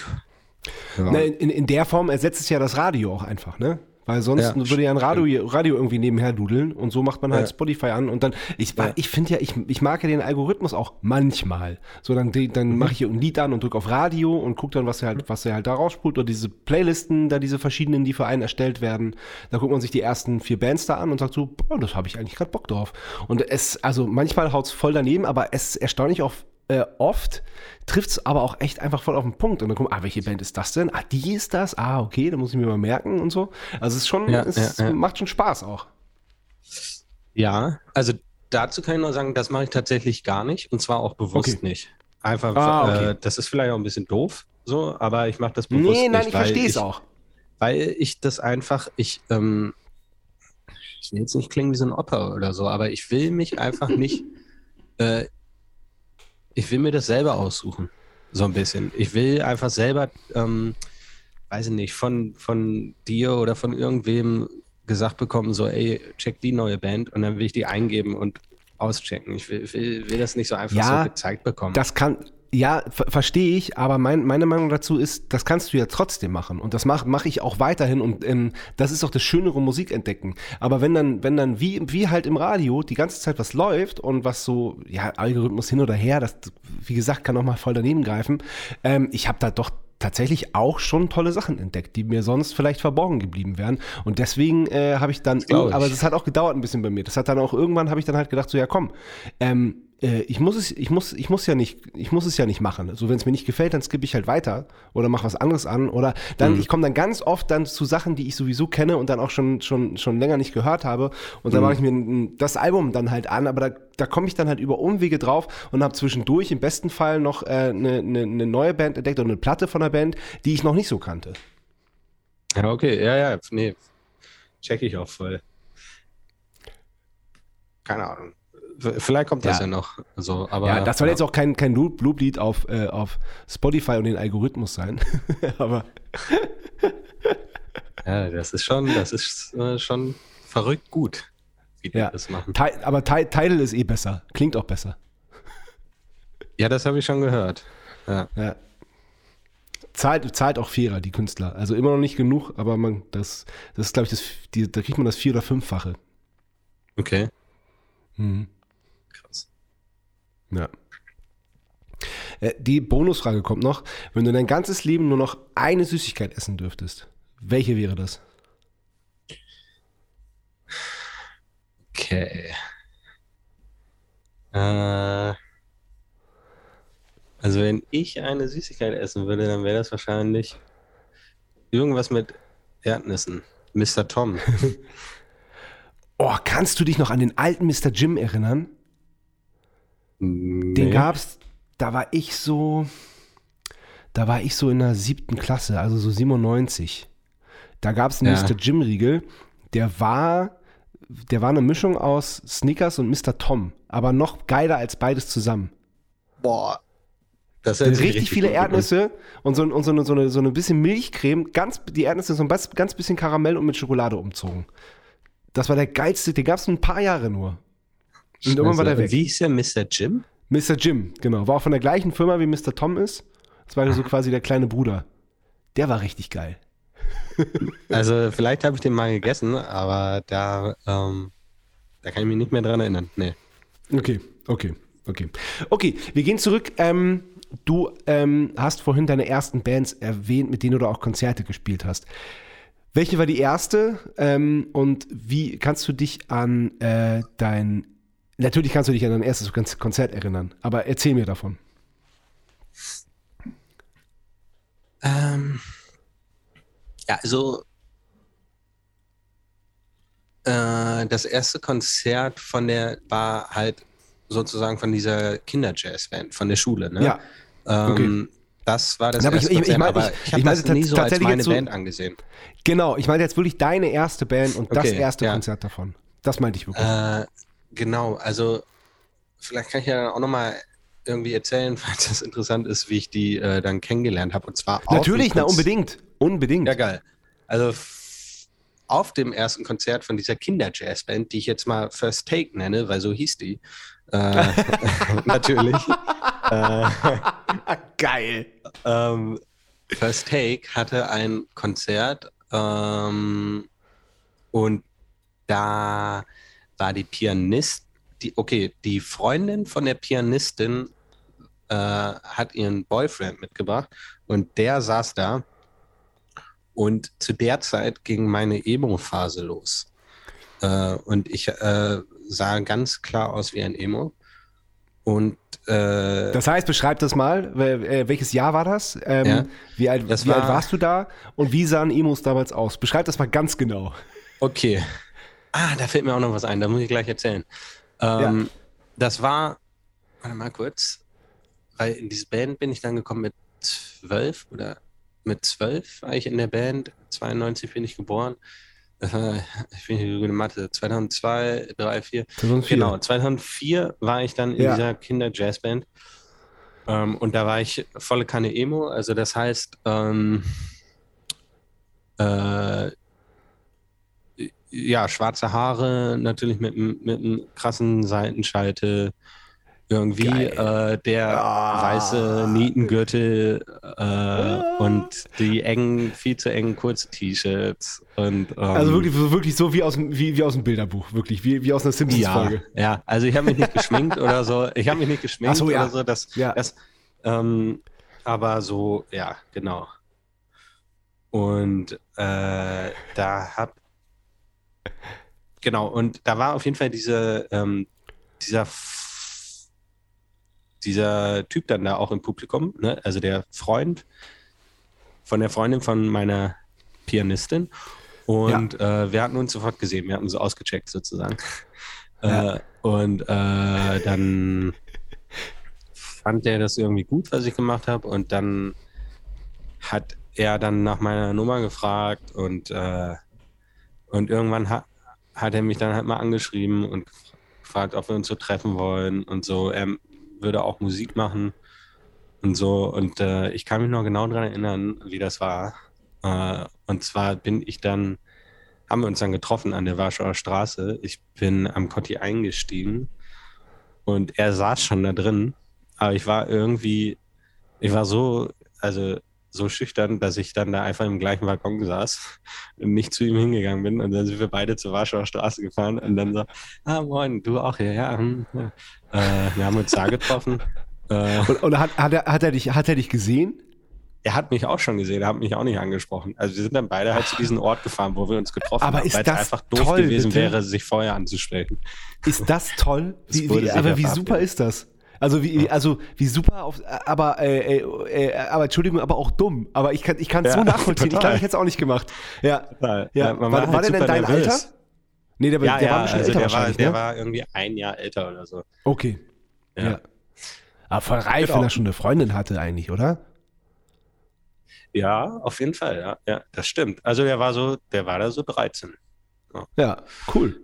Ja. Na, in, in der Form ersetzt es ja das Radio auch einfach, ne? Weil sonst Ja, würde ja ein Radio, Radio irgendwie nebenher dudeln und so macht man halt Ja. Spotify an und dann, ich, Ja. ich finde ja, ich, ich mag ja den Algorithmus auch manchmal. So, dann, dann Mhm. mache ich hier ein Lied an und drücke auf Radio und gucke dann, was er halt, was er halt da rausspult oder diese Playlisten, da diese verschiedenen, die für einen erstellt werden. Da guckt man sich die ersten vier Bands da an und sagt so, boah, das habe ich eigentlich gerade Bock drauf. Und es, also manchmal haut's voll daneben, aber es ist erstaunlich auf äh, oft trifft es aber auch echt einfach voll auf den Punkt. Und dann kommt, ah, welche Band ist das denn? Ah, die ist das? Ah, okay, da muss ich mir mal merken und so. Also es ist schon, Ja, es ja, ja. macht schon Spaß auch. Ja, also dazu kann ich nur sagen, das mache ich tatsächlich gar nicht und zwar auch bewusst Okay. nicht. Einfach, Ah, okay. äh, das ist vielleicht auch ein bisschen doof, so, aber ich mache das bewusst Nee, nicht. nein, ich verstehe es auch. Weil ich das einfach, ich, ähm, ich will jetzt nicht klingen wie so ein Opa oder so, aber ich will mich einfach nicht, äh, ich will mir das selber aussuchen, so ein bisschen. Ich will einfach selber, ähm, weiß ich nicht, von, von dir oder von irgendwem gesagt bekommen, so, ey, check die neue Band und dann will ich die eingeben und auschecken. Ich will, will, will das nicht so einfach Ja, so gezeigt bekommen. Das kann, ja, ver verstehe ich, aber mein, meine Meinung dazu ist, das kannst du ja trotzdem machen. Und das mache mach ich auch weiterhin. Und ähm, das ist auch das schönere Musik entdecken. Aber wenn dann, wenn dann wie, wie halt im Radio die ganze Zeit was läuft und was so, ja, Algorithmus hin oder her, das, wie gesagt, kann auch mal voll daneben greifen. Ähm, ich habe da doch tatsächlich auch schon tolle Sachen entdeckt, die mir sonst vielleicht verborgen geblieben wären. Und deswegen äh, habe ich dann, ich. aber das hat auch gedauert ein bisschen bei mir. Das hat dann auch irgendwann habe ich dann halt gedacht, so ja komm, ähm, äh, ich muss es, ich muss, ich muss ja nicht, ich muss es ja nicht machen. Also wenn es mir nicht gefällt, dann skippe ich halt weiter oder mache was anderes an oder dann, ich komme dann ganz oft dann zu Sachen, die ich sowieso kenne und dann auch schon schon schon länger nicht gehört habe und dann mache ich mir das Album dann halt an, aber da, da komme ich dann halt über Umwege drauf und habe zwischendurch im besten Fall noch eine äh, ne, ne, ne neue Band entdeckt oder eine Platte von einer Band, die ich noch nicht so kannte. ja, okay, ja, ja, nee, check ich auch voll. Keine Ahnung. Vielleicht kommt das Ja. ja, noch. So, aber, ja, das soll jetzt auch kein, kein Loop- Loblied auf, äh, auf Spotify und den Algorithmus sein. aber Ja, das ist schon, das ist äh, schon verrückt gut, wie die ja, das machen. Ti- aber Ti- Tidal ist eh besser. Klingt auch besser. Ja, das habe ich schon gehört. Ja. Ja. Zahlt, zahlt auch fairer, die Künstler. Also immer noch nicht genug, aber man, das, das ist, glaube ich, das, die, da kriegt man das vier- oder fünffache. Okay. Mhm. Ja. Äh, Die Bonusfrage kommt noch. Wenn du dein ganzes Leben nur noch eine Süßigkeit essen dürftest, welche wäre das? Okay. Äh, also wenn ich eine Süßigkeit essen würde, dann wäre das wahrscheinlich irgendwas mit Erdnüssen. Mr. Tom. Oh, kannst du dich noch an den alten Mr. Jim erinnern? Den Nee. gab's, da war ich so, da war ich so in der siebten Klasse, also so 97. Da gab es einen Ja. Mr. Jim Riegel, der war, der war eine Mischung aus Snickers und Mr. Tom, aber noch geiler als beides zusammen. Boah. Das Richtig, sich viele. Erdnüsse und, so, und so, eine, so, eine, so eine bisschen Milchcreme, ganz, die Erdnüsse so ein ganz, ganz bisschen Karamell und mit Schokolade umzogen. Das war der geilste, den gab es ein paar Jahre nur. Und irgendwann war der weg. Wie hieß der Mr. Jim? Mr. Jim, genau. War auch von der gleichen Firma wie Mr. Tom ist. Das war so quasi der kleine Bruder. Der war richtig geil. Also vielleicht habe ich den mal gegessen, aber da, ähm, da kann ich mich nicht mehr dran erinnern. Nee. Okay, okay, okay. Okay, wir gehen zurück. Ähm, du ähm, hast vorhin deine ersten Bands erwähnt, mit denen du auch Konzerte gespielt hast. Welche war die erste? Ähm, und wie kannst du dich an äh, dein. Natürlich kannst du dich an dein erstes Kon- Konzert erinnern, aber erzähl mir davon. Ähm, ja, also äh, das erste Konzert von der war halt sozusagen von dieser Kinderjazzband von der Schule. Ne? Ja, ähm, Das war das aber erste ich- ich- ich Konzert, mein- aber ich- ich habe ich meine das nie so als meine so- Band angesehen. genau. Ich meine jetzt wirklich deine erste Band und das Okay, erste ja. Konzert davon. Das meinte ich wirklich. Äh, genau, also vielleicht kann ich ja auch nochmal irgendwie erzählen, falls das interessant ist, wie ich die äh, dann kennengelernt habe. Und zwar Natürlich, na unbedingt. Unbedingt. Ja, geil. Also auf dem ersten Konzert von dieser Kinder-Jazzband, die ich jetzt mal First Take nenne, weil so hieß die. Äh, natürlich. äh, Geil. ähm, First Take hatte ein Konzert ähm, und da war die Pianist, die, okay, die Freundin von der Pianistin äh, hat ihren Boyfriend mitgebracht und der saß da und zu der Zeit ging meine Emo-Phase los. Äh, und ich äh, sah ganz klar aus wie ein Emo. Und äh, Das heißt, beschreib das mal. Äh, Welches Jahr war das? Ähm, Ja. wie alt, Das wie alt war- warst du da? Und wie sahen Emos damals aus? Beschreib das mal ganz genau. Okay. Ah, da fällt mir auch noch was ein, da muss ich gleich erzählen. Ähm, Das war, warte mal kurz, weil in diese Band bin ich dann gekommen mit zwölf oder mit zwölf war ich in der Band, 92 bin ich geboren. Das war, ich bin hier gute Mathe, 2002, 3, 4. 2004. Genau, 2004 war ich dann in Ja. dieser Kinder-Jazzband. Ähm, und da war ich volle Kanne Emo. Also das heißt, ähm, äh, ja, schwarze Haare, natürlich mit, einem- mit einem krassen Seitenscheitel. Irgendwie äh, der Ah. weiße Nietengürtel äh, und die engen, viel zu engen kurzen T-Shirts. Und, ähm, Also wirklich, so- wirklich so wie aus, dem- wie, wie aus dem Bilderbuch, wirklich, wie, wie aus einer ja, Simpsons-Folge. ja, also ich habe mich nicht geschminkt oder so. Ich habe mich nicht geschminkt so, ja. oder so. Das, Ja. das, ähm, aber so, ja, genau. Und äh, da hab genau und da war auf jeden Fall diese ähm, dieser dieser Typ dann da auch im Publikum, ne? also der Freund von der Freundin von meiner Pianistin. Und äh, wir hatten uns sofort gesehen, wir hatten uns ausgecheckt sozusagen. Ja. Äh, und äh, dann fand er das irgendwie gut, was ich gemacht habe. Und dann hat er dann nach meiner Nummer gefragt und, äh, und irgendwann ha hat er mich dann halt mal angeschrieben und gefragt, ob wir uns so treffen wollen und so. Er würde auch Musik machen und so. Und äh, ich kann mich noch genau daran erinnern, wie das war. Äh, und zwar bin ich dann, haben wir uns dann getroffen an der Warschauer Straße. Ich bin am Kotti eingestiegen und er saß schon da drin. Aber ich war irgendwie, ich war so, also so schüchtern, dass ich dann da einfach im gleichen Waggon saß und nicht zu ihm hingegangen bin. Und dann sind wir beide zur Warschauer Straße gefahren und dann so, ah moin, du auch hier, ja. Hm, ja. Äh, wir haben uns da getroffen. Äh, Und, und hat, hat, er, hat, er dich, hat er dich gesehen? er hat mich auch schon gesehen, er hat mich auch nicht angesprochen. Also wir sind dann beide halt zu diesem Ort gefahren, wo wir uns getroffen Aber haben, weil es einfach doof toll, gewesen bitte? wäre, sich vorher anzusprechen. Ist das toll? Wie, wie, aber wie super ist das? Also wie, also wie super auf, aber, äh, äh, äh, aber Entschuldigung, aber auch dumm. Aber ich kann, ich kann es Ja, so nachvollziehen. Ich glaube, ich hätte es auch nicht gemacht. Ja, Total. ja. man war, war, halt der denn dein nervös. Alter? Nee, der, Ja, der ja, war ein bisschen also älter der, war, der ne? war irgendwie ein Jahr älter oder so. Okay. Ja. Ja. Aber voll reif, Genau. wenn er schon eine Freundin hatte eigentlich, oder? Ja, auf jeden Fall, ja, ja, das stimmt. Also der war so, der war da so 13. Ja, cool.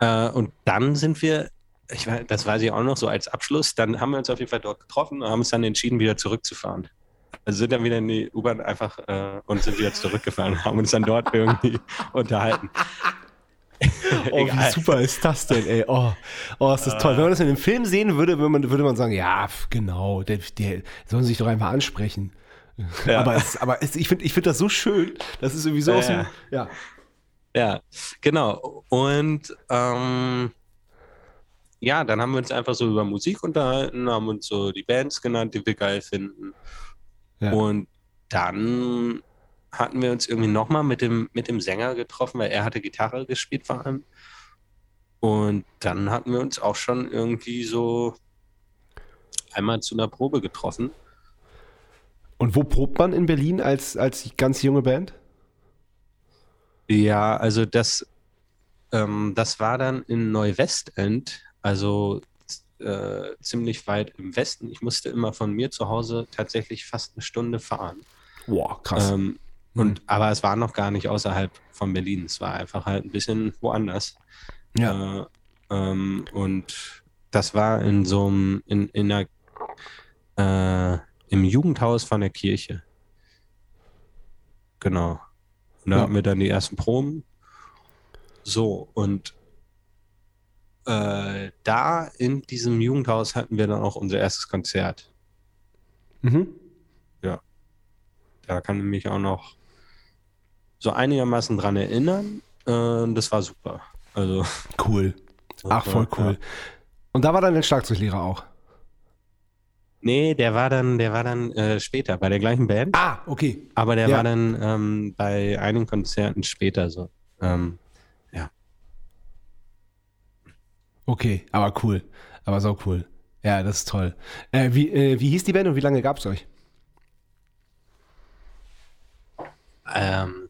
Äh, und dann sind wir, ich weiß, das weiß ich auch noch so als Abschluss, dann haben wir uns auf jeden Fall dort getroffen und haben uns dann entschieden, wieder zurückzufahren. Also sind dann wieder in die U-Bahn einfach äh, und sind wieder zurückgefahren, haben uns dann dort irgendwie unterhalten. Oh, wie super ist das denn, ey? Oh, oh ist das toll. Wenn man das in einem Film sehen würde, würde man, würde man sagen, ja, genau, der, der sollen sich doch einfach ansprechen. Ja. Aber, es, aber es, ich finde ich find das so schön. Das ist irgendwie so Ja, aus dem, ja. ja. Ja, genau. Und ähm, ja, dann haben wir uns einfach so über Musik unterhalten, haben uns so die Bands genannt, die wir geil finden. Ja. Und dann hatten wir uns irgendwie nochmal mit dem, mit dem Sänger getroffen, weil er hatte Gitarre gespielt vor allem. Und dann hatten wir uns auch schon irgendwie so einmal zu einer Probe getroffen. Und wo probt man in Berlin als, als ganz junge Band? Ja, also das, ähm, das war dann in Neuwestend, also äh, ziemlich weit im Westen. Ich musste immer von mir zu Hause tatsächlich fast eine Stunde fahren. Boah, krass. Ähm, und, aber es war noch gar nicht außerhalb von Berlin. Es war einfach halt ein bisschen woanders. ja. Äh, ähm, und das war in so einem, in, in einer, äh, im Jugendhaus von der Kirche. Genau. Und da Ja. hatten wir dann die ersten Proben. So, und äh, da in diesem Jugendhaus hatten wir dann auch unser erstes Konzert. Mhm. Da kann ich mich auch noch so einigermaßen dran erinnern. Äh, das war super. Also, Cool. Ach, voll Ja. cool. Und da war dann der Schlagzeuglehrer auch. nee, der war dann, der war dann äh, später bei der gleichen Band. Ah, okay. Aber der Ja. war dann ähm, bei einigen Konzerten später so. Ähm, Okay, aber cool. Aber so cool. Ja, das ist toll. Äh, wie, äh, wie hieß die Band und wie lange gab es euch? ähm,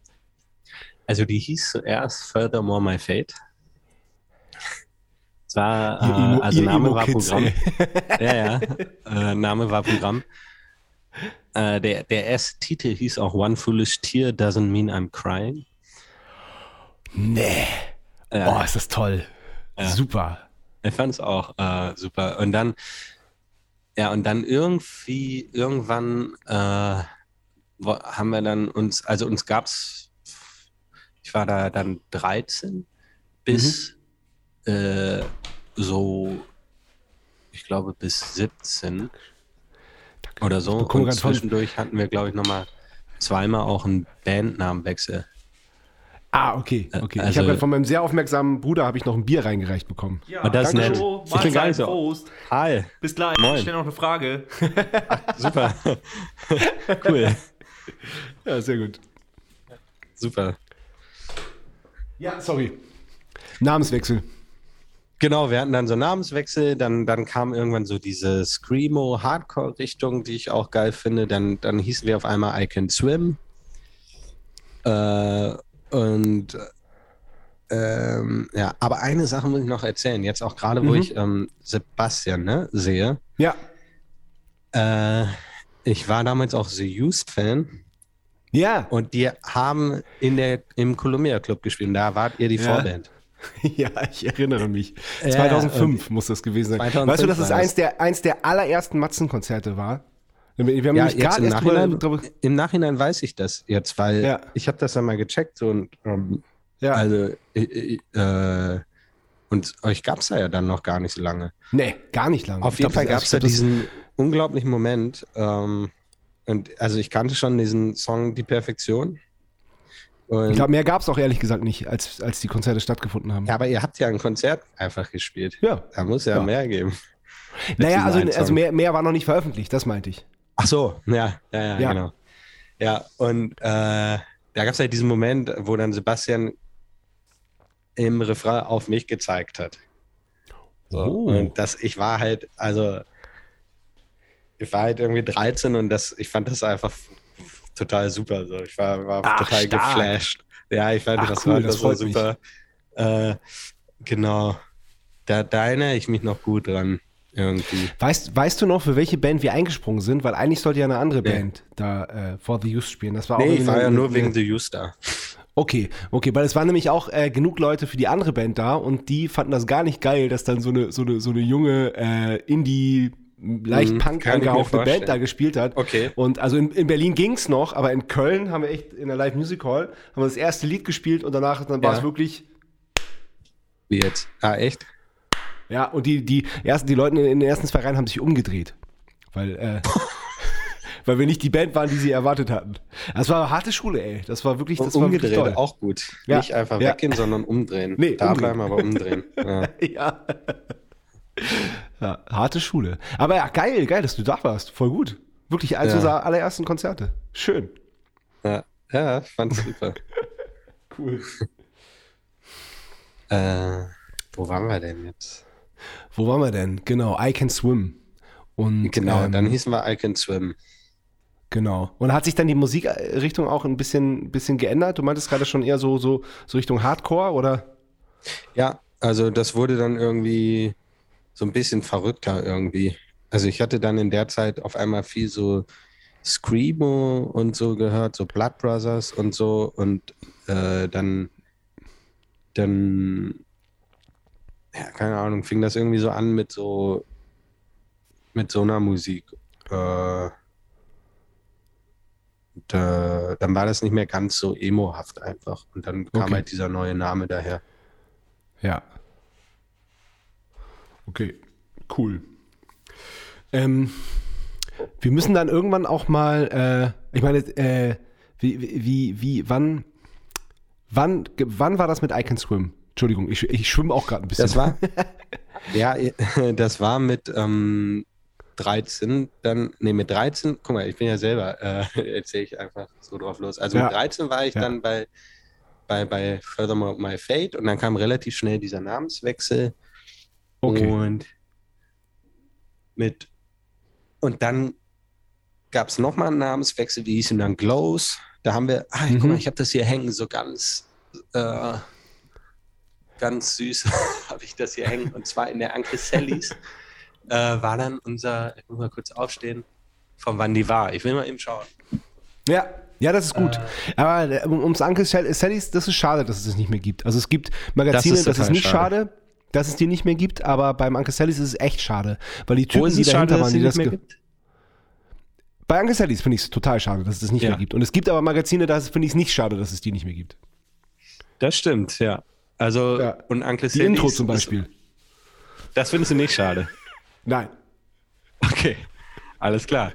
also die hieß zuerst Furthermore My Fate. Es war, äh, also Name war Programm. Ja, ja. Äh, Name war Programm. Äh, der, der erste Titel hieß auch One Foolish Tear Doesn't Mean I'm Crying. Nee. Oh, ist das toll. Super. Ich fand es auch äh, super. Und dann, ja, und dann irgendwie, irgendwann äh, haben wir dann uns, also uns gab's, ich war da dann 13 bis äh, so, ich glaube bis 17 oder so. Und zwischendurch hatten wir, glaube ich, nochmal zweimal auch einen Bandnamenwechsel. Ah, okay. okay. ich also- habe gerade von meinem sehr aufmerksamen Bruder habe ich noch ein Bier reingereicht bekommen. Ja, Und das ist danke. nett. So, Ich bin so- Prost. Hi, Bis gleich. Moin. Ich stelle noch eine Frage. super. cool, Ja, sehr gut. super. Ja, sorry. Namenswechsel. Genau, wir hatten dann so einen Namenswechsel, dann, dann kam irgendwann so diese Screamo-Hardcore-Richtung, die ich auch geil finde. Dann, dann hießen wir auf einmal I Can Swim. Äh, und ähm, ja, aber eine Sache muss ich noch erzählen, jetzt auch gerade, wo Mhm. ich ähm, Sebastian ne, sehe. Ja. Äh, ich war damals auch The Used-Fan Ja. und die haben in der, im Columbia Club gespielt. Und Da wart ihr die Ja. Vorband. Ja, ich erinnere mich. Ja, 2005 muss das gewesen sein. 2005 weißt du, dass es eins der, eins der allerersten Matzen-Konzerte war? Wir haben Ja, jetzt im Nachhinein, drüber. im Nachhinein weiß ich das jetzt, weil Ja. ich habe das dann mal gecheckt so, und ähm, Ja. also äh, äh, und euch gab es da ja dann noch gar nicht so lange. nee, gar nicht lange. Auf Ich jeden Fall gab es da ich glaub, das- diesen unglaublichen Moment ähm, und also ich kannte schon diesen Song Die Perfektion. Und, Ich glaube, mehr gab es auch ehrlich gesagt nicht, als, als die Konzerte stattgefunden haben. ja, aber ihr habt ja ein Konzert einfach gespielt. Ja. Da muss ja, Ja. mehr geben. naja, diesen also, also mehr, mehr war noch nicht veröffentlicht, das meinte ich. Ach so, ja, ja, ja, Ja. genau. Ja, und äh, da gab es halt diesen Moment, wo dann Sebastian im Refrain auf mich gezeigt hat. So, Oh. Und das, ich war halt, also, ich war halt irgendwie 13 und das, ich fand das einfach total super. So. Ich war, war Ach, total stark. geflasht. Ja, ich fand Ach, das, cool, war, das das war super. Äh, genau. Da, da erinnere ich mich noch gut dran. Irgendwie. Weißt, weißt du noch, für welche Band wir eingesprungen sind? Weil eigentlich sollte ja eine andere Nee. Band da äh, For the Youth spielen. Das war Nee, auch ich war ja nur wegen The Use da. Okay, okay, weil es waren nämlich auch äh, genug Leute für die andere Band da und die fanden das gar nicht geil, dass dann so eine, so eine, so eine junge äh, Indie, leicht Mhm, Punk angehauchte Band da gespielt hat. Okay. Und also in, in Berlin ging's noch, aber in Köln haben wir echt in der Live Music Hall haben wir das erste Lied gespielt und danach dann war Ja. es wirklich Wie jetzt? Ah, echt? Ja und die die ersten die Leute in den ersten zwei Reihen haben sich umgedreht, weil äh, weil wir nicht die Band waren, die sie erwartet hatten. Das war eine harte Schule, ey. Das war wirklich das Und war wirklich umgedreht, auch gut. Ja. Nicht einfach Ja. weggehen, sondern umdrehen. Nee, da umdrehen. bleiben, aber umdrehen. Ja. Ja. ja, harte Schule. Aber ja, geil, geil, dass du da warst. Voll gut. Wirklich eins unserer allerersten Konzerte. Schön. Ja, ja ich fand's super. Cool. äh, wo waren wir denn jetzt? Wo waren wir denn? Genau, I Can Swim. Und, Genau, ähm, dann hießen wir I Can Swim. Genau. Und hat sich dann die Musikrichtung auch ein bisschen, bisschen geändert? Du meintest gerade schon eher so, so, so Richtung Hardcore oder? Ja, also das wurde dann irgendwie so ein bisschen verrückter irgendwie. Also ich hatte dann in der Zeit auf einmal viel so Screamo und so gehört, so Blood Brothers und so und äh, dann dann ja, keine Ahnung, fing das irgendwie so an mit so mit so einer Musik. Äh, und, äh, dann war das nicht mehr ganz so emohaft einfach. Und dann kam Okay. halt dieser neue Name daher. Ja. Okay, cool. Ähm, wir müssen dann irgendwann auch mal, äh, ich meine, äh, wie, wie, wie, wann, wann, wann war das mit I Can Swim? Entschuldigung, ich, ich schwimme auch gerade ein bisschen. Das war, ja, das war mit ähm, 13, dann, nee, mit 13, guck mal, ich bin ja selber, äh, erzähle ich einfach so drauf los. Also Ja. mit 13 war ich Ja. dann bei, bei, bei Furthermore My Fate und dann kam relativ schnell dieser Namenswechsel Okay. und mit, und dann gab es nochmal einen Namenswechsel, die hießen dann Glows. Da haben wir, ah, guck Mhm. mal, ich habe das hier hängen, so ganz, äh, ganz süß habe ich das hier hängen. Und zwar in der Anke Sallys äh, war dann unser, ich muss mal kurz aufstehen, von wann die war. Ich will mal eben schauen. Ja, ja, das ist gut. Aber äh, um- ums Uncle Sal- Sallys, das ist schade, dass es das nicht mehr gibt. Also es gibt Magazine, Das das ist ist, total nicht schade. schade. dass es die nicht mehr gibt, aber beim Uncle Sallys ist es echt schade. Weil die Typen, ist die es schade, dahinter dass waren, die nicht das gibt? Bei Uncle Sallys finde ich es total schade, dass es das nicht Ja. mehr gibt. Und es gibt aber Magazine, da finde ich es nicht schade, dass es die nicht mehr gibt. Das stimmt, ja. Also, Ja. und Uncle Die Intro zum ist- Beispiel. Das findest du nicht schade. Nein. Okay, alles klar.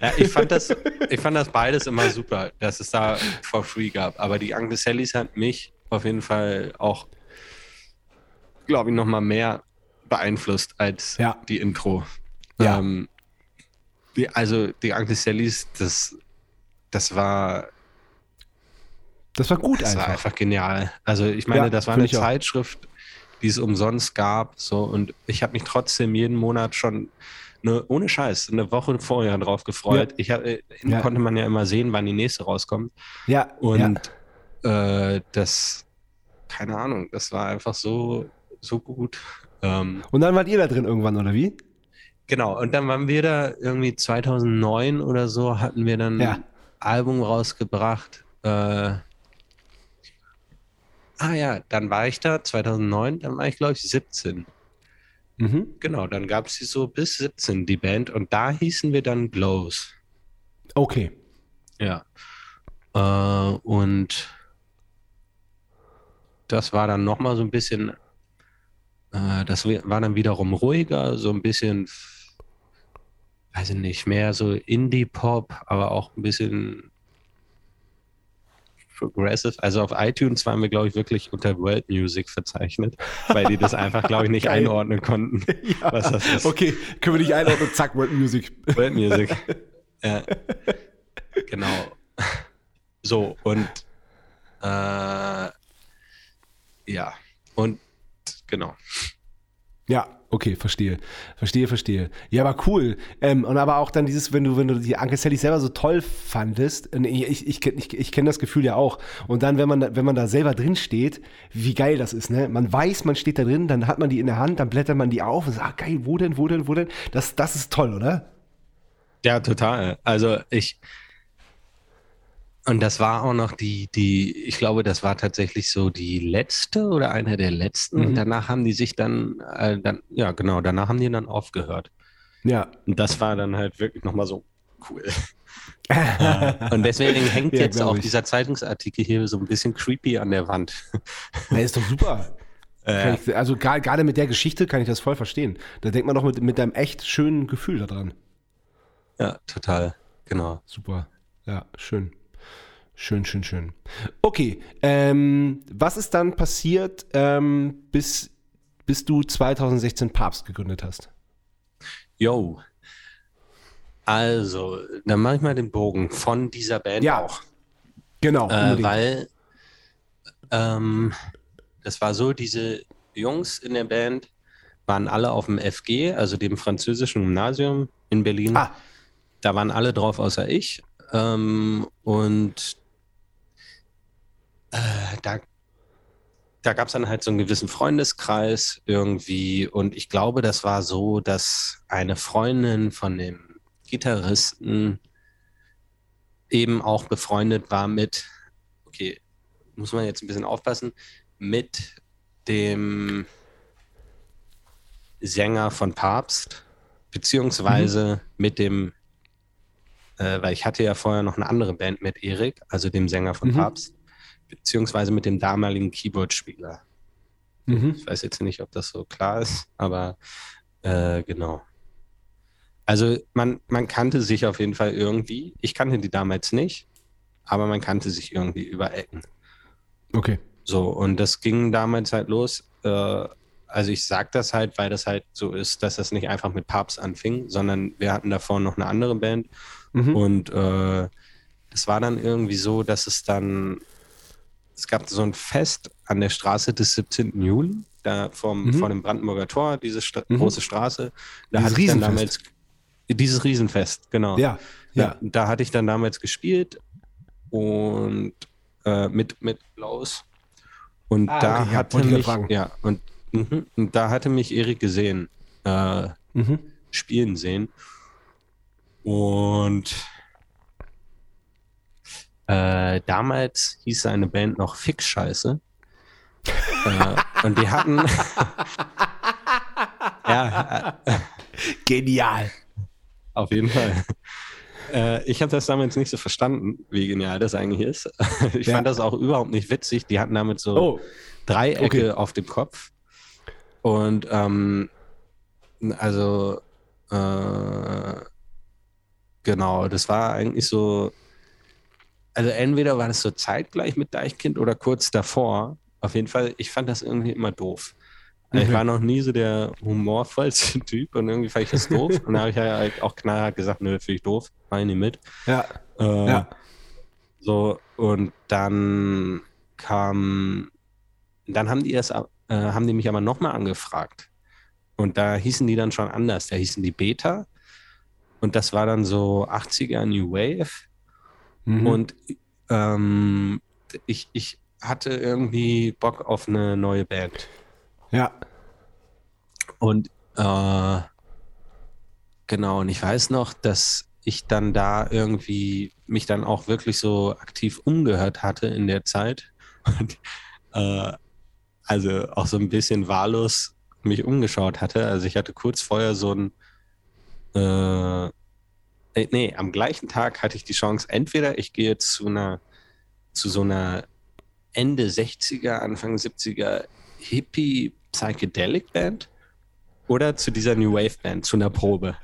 Ja, ich fand das, ich fand das beides immer super, dass es da for free gab. Aber die Uncle Sallys hat mich auf jeden Fall auch, glaube ich, noch mal mehr beeinflusst als Ja. die Intro. Ja. Ähm, die, also die Uncle Sallys, das, das war, Das war gut das war einfach. einfach genial. Also ich meine, Ja, das war eine auch. Zeitschrift, die es umsonst gab, so und ich habe mich trotzdem jeden Monat schon eine, ohne Scheiß eine Woche vorher drauf gefreut. Ja. Ich hab, äh, Ja. konnte man ja immer sehen, wann die nächste rauskommt Ja, und äh, das, keine Ahnung, das war einfach so so gut. Ähm, Und dann wart ihr da drin irgendwann, oder wie? Genau, und dann waren wir da irgendwie 2009 oder so, hatten wir dann ein Album rausgebracht. Äh, ah ja, dann war ich da 2009, dann war ich glaube ich 17. Mhm. Genau, dann gab es sie so bis 17, die Band, und da hießen wir dann Glows. Okay. Ja. Äh, und das war dann nochmal so ein bisschen, äh, das war dann wiederum ruhiger, so ein bisschen, weiß ich nicht, mehr so Indie-Pop, aber auch ein bisschen progressive. Also auf iTunes waren wir, glaube ich, wirklich unter World Music verzeichnet, weil die das einfach, glaube ich, nicht einordnen konnten, was das ist. Okay, können wir nicht einordnen, zack, World Music. World Music. ja. Genau. So, und äh, ja, und genau. Ja, okay, verstehe. Verstehe, verstehe. Ja, aber cool. Ähm, und aber auch dann dieses, wenn du, wenn du die Anke Sally selber so toll fandest, ich, ich, ich, ich kenne das Gefühl ja auch. Und dann, wenn man, da- wenn man da selber drin steht, wie geil das ist, ne? Man weiß, man steht da drin, dann hat man die in der Hand, dann blättert man die auf und sagt, ah, geil, wo denn, wo denn, wo denn? Das, das ist toll, oder? Ja, total. Also ich. Und das war auch noch die, die, ich glaube, das war tatsächlich so die letzte oder eine der letzten. Mhm. Und danach haben die sich dann, äh, dann, ja, genau, danach haben die dann aufgehört. Ja. Und das war dann halt wirklich nochmal so cool. Äh, Und deswegen hängt Ja, jetzt auch ich. dieser Zeitungsartikel hier so ein bisschen creepy an der Wand. Na, ist doch super. Äh, ich, also gerade mit der Geschichte kann ich das voll verstehen. Da denkt man doch mit, mit einem echt schönen Gefühl daran. ja, total. Genau. Super. Ja, schön. Schön, schön, schön. Okay, ähm, was ist dann passiert, ähm, bis, bis du 2016 Papst gegründet hast? Yo. Also, dann mache ich mal den Bogen von dieser Band Ja, auch. Genau, Äh, weil ähm, das war so, diese Jungs in der Band waren alle auf dem FG, also dem französischen Gymnasium in Berlin. Ah, Da waren alle drauf außer ich. Ähm, und äh, da, da gab es dann halt so einen gewissen Freundeskreis irgendwie. Und ich glaube, das war so, dass eine Freundin von dem Gitarristen eben auch befreundet war mit, okay, muss man jetzt ein bisschen aufpassen, mit dem Sänger von Papst, beziehungsweise mit dem, äh, weil ich hatte ja vorher noch eine andere Band mit Erik, also dem Sänger von Mhm. Papst, beziehungsweise mit dem damaligen Keyboard-Spieler. mhm. Ich weiß jetzt nicht, ob das so klar ist, aber äh, genau. Also man, man kannte sich auf jeden Fall irgendwie. Ich kannte die damals nicht, aber man kannte sich irgendwie über Ecken. okay. So, und das ging damals halt los. Äh, also ich sag das halt, weil das halt so ist, dass das nicht einfach mit Papst anfing, sondern wir hatten davor noch eine andere Band. Mhm. Und äh, das war dann irgendwie so, dass es dann, es gab so ein Fest an der Straße des 17. Juli, da vom, Mhm. vor dem Brandenburger Tor, diese Stra Mhm. große Straße. Da Dieses hatte ich dann damals, dieses Riesenfest, genau. Ja, ja. Da hatte ich dann damals gespielt und äh, mit, mit Klaus. Und Ah, da okay, hatte mich, ja, und, mhm, und da hatte mich Erik gesehen, äh, Mhm. spielen sehen. Und äh, damals hieß seine Band noch Fix-Scheiße. äh, und die hatten. ja, äh, Genial. auf jeden Fall. Äh, ich habe das damals nicht so verstanden, wie genial das eigentlich ist. Ich Ja. fand das auch überhaupt nicht witzig. Die hatten damit so Oh, Dreiecke okay. auf dem Kopf. Und ähm, also äh, genau, das war eigentlich so. Also entweder war das so zeitgleich mit Deichkind oder kurz davor. Auf jeden Fall, ich fand das irgendwie immer doof. Also Ich Okay. war noch nie so der humorvollste Typ und irgendwie fand ich das doof. und da habe ich ja halt auch knallhart gesagt, nö, finde ich doof, mach ich nicht mit. ja, Äh, ja. so, und dann kam, dann haben die das, äh, haben die mich aber nochmal angefragt. Und da hießen die dann schon anders. Da hießen die Beta. Und das war dann so 80er New Wave. Mhm. Und ähm, ich, ich hatte irgendwie Bock auf eine neue Band. ja. Und äh, genau, und ich weiß noch, dass ich dann da irgendwie mich dann auch wirklich so aktiv umgehört hatte in der Zeit. Und äh, also auch so ein bisschen wahllos mich umgeschaut hatte. Also ich hatte kurz vorher so ein äh, äh, nee, am gleichen Tag hatte ich die Chance, entweder ich gehe zu einer zu so einer Ende 60er, Anfang 70er Hippie Psychedelic Band oder zu dieser New Wave Band, zu einer Probe.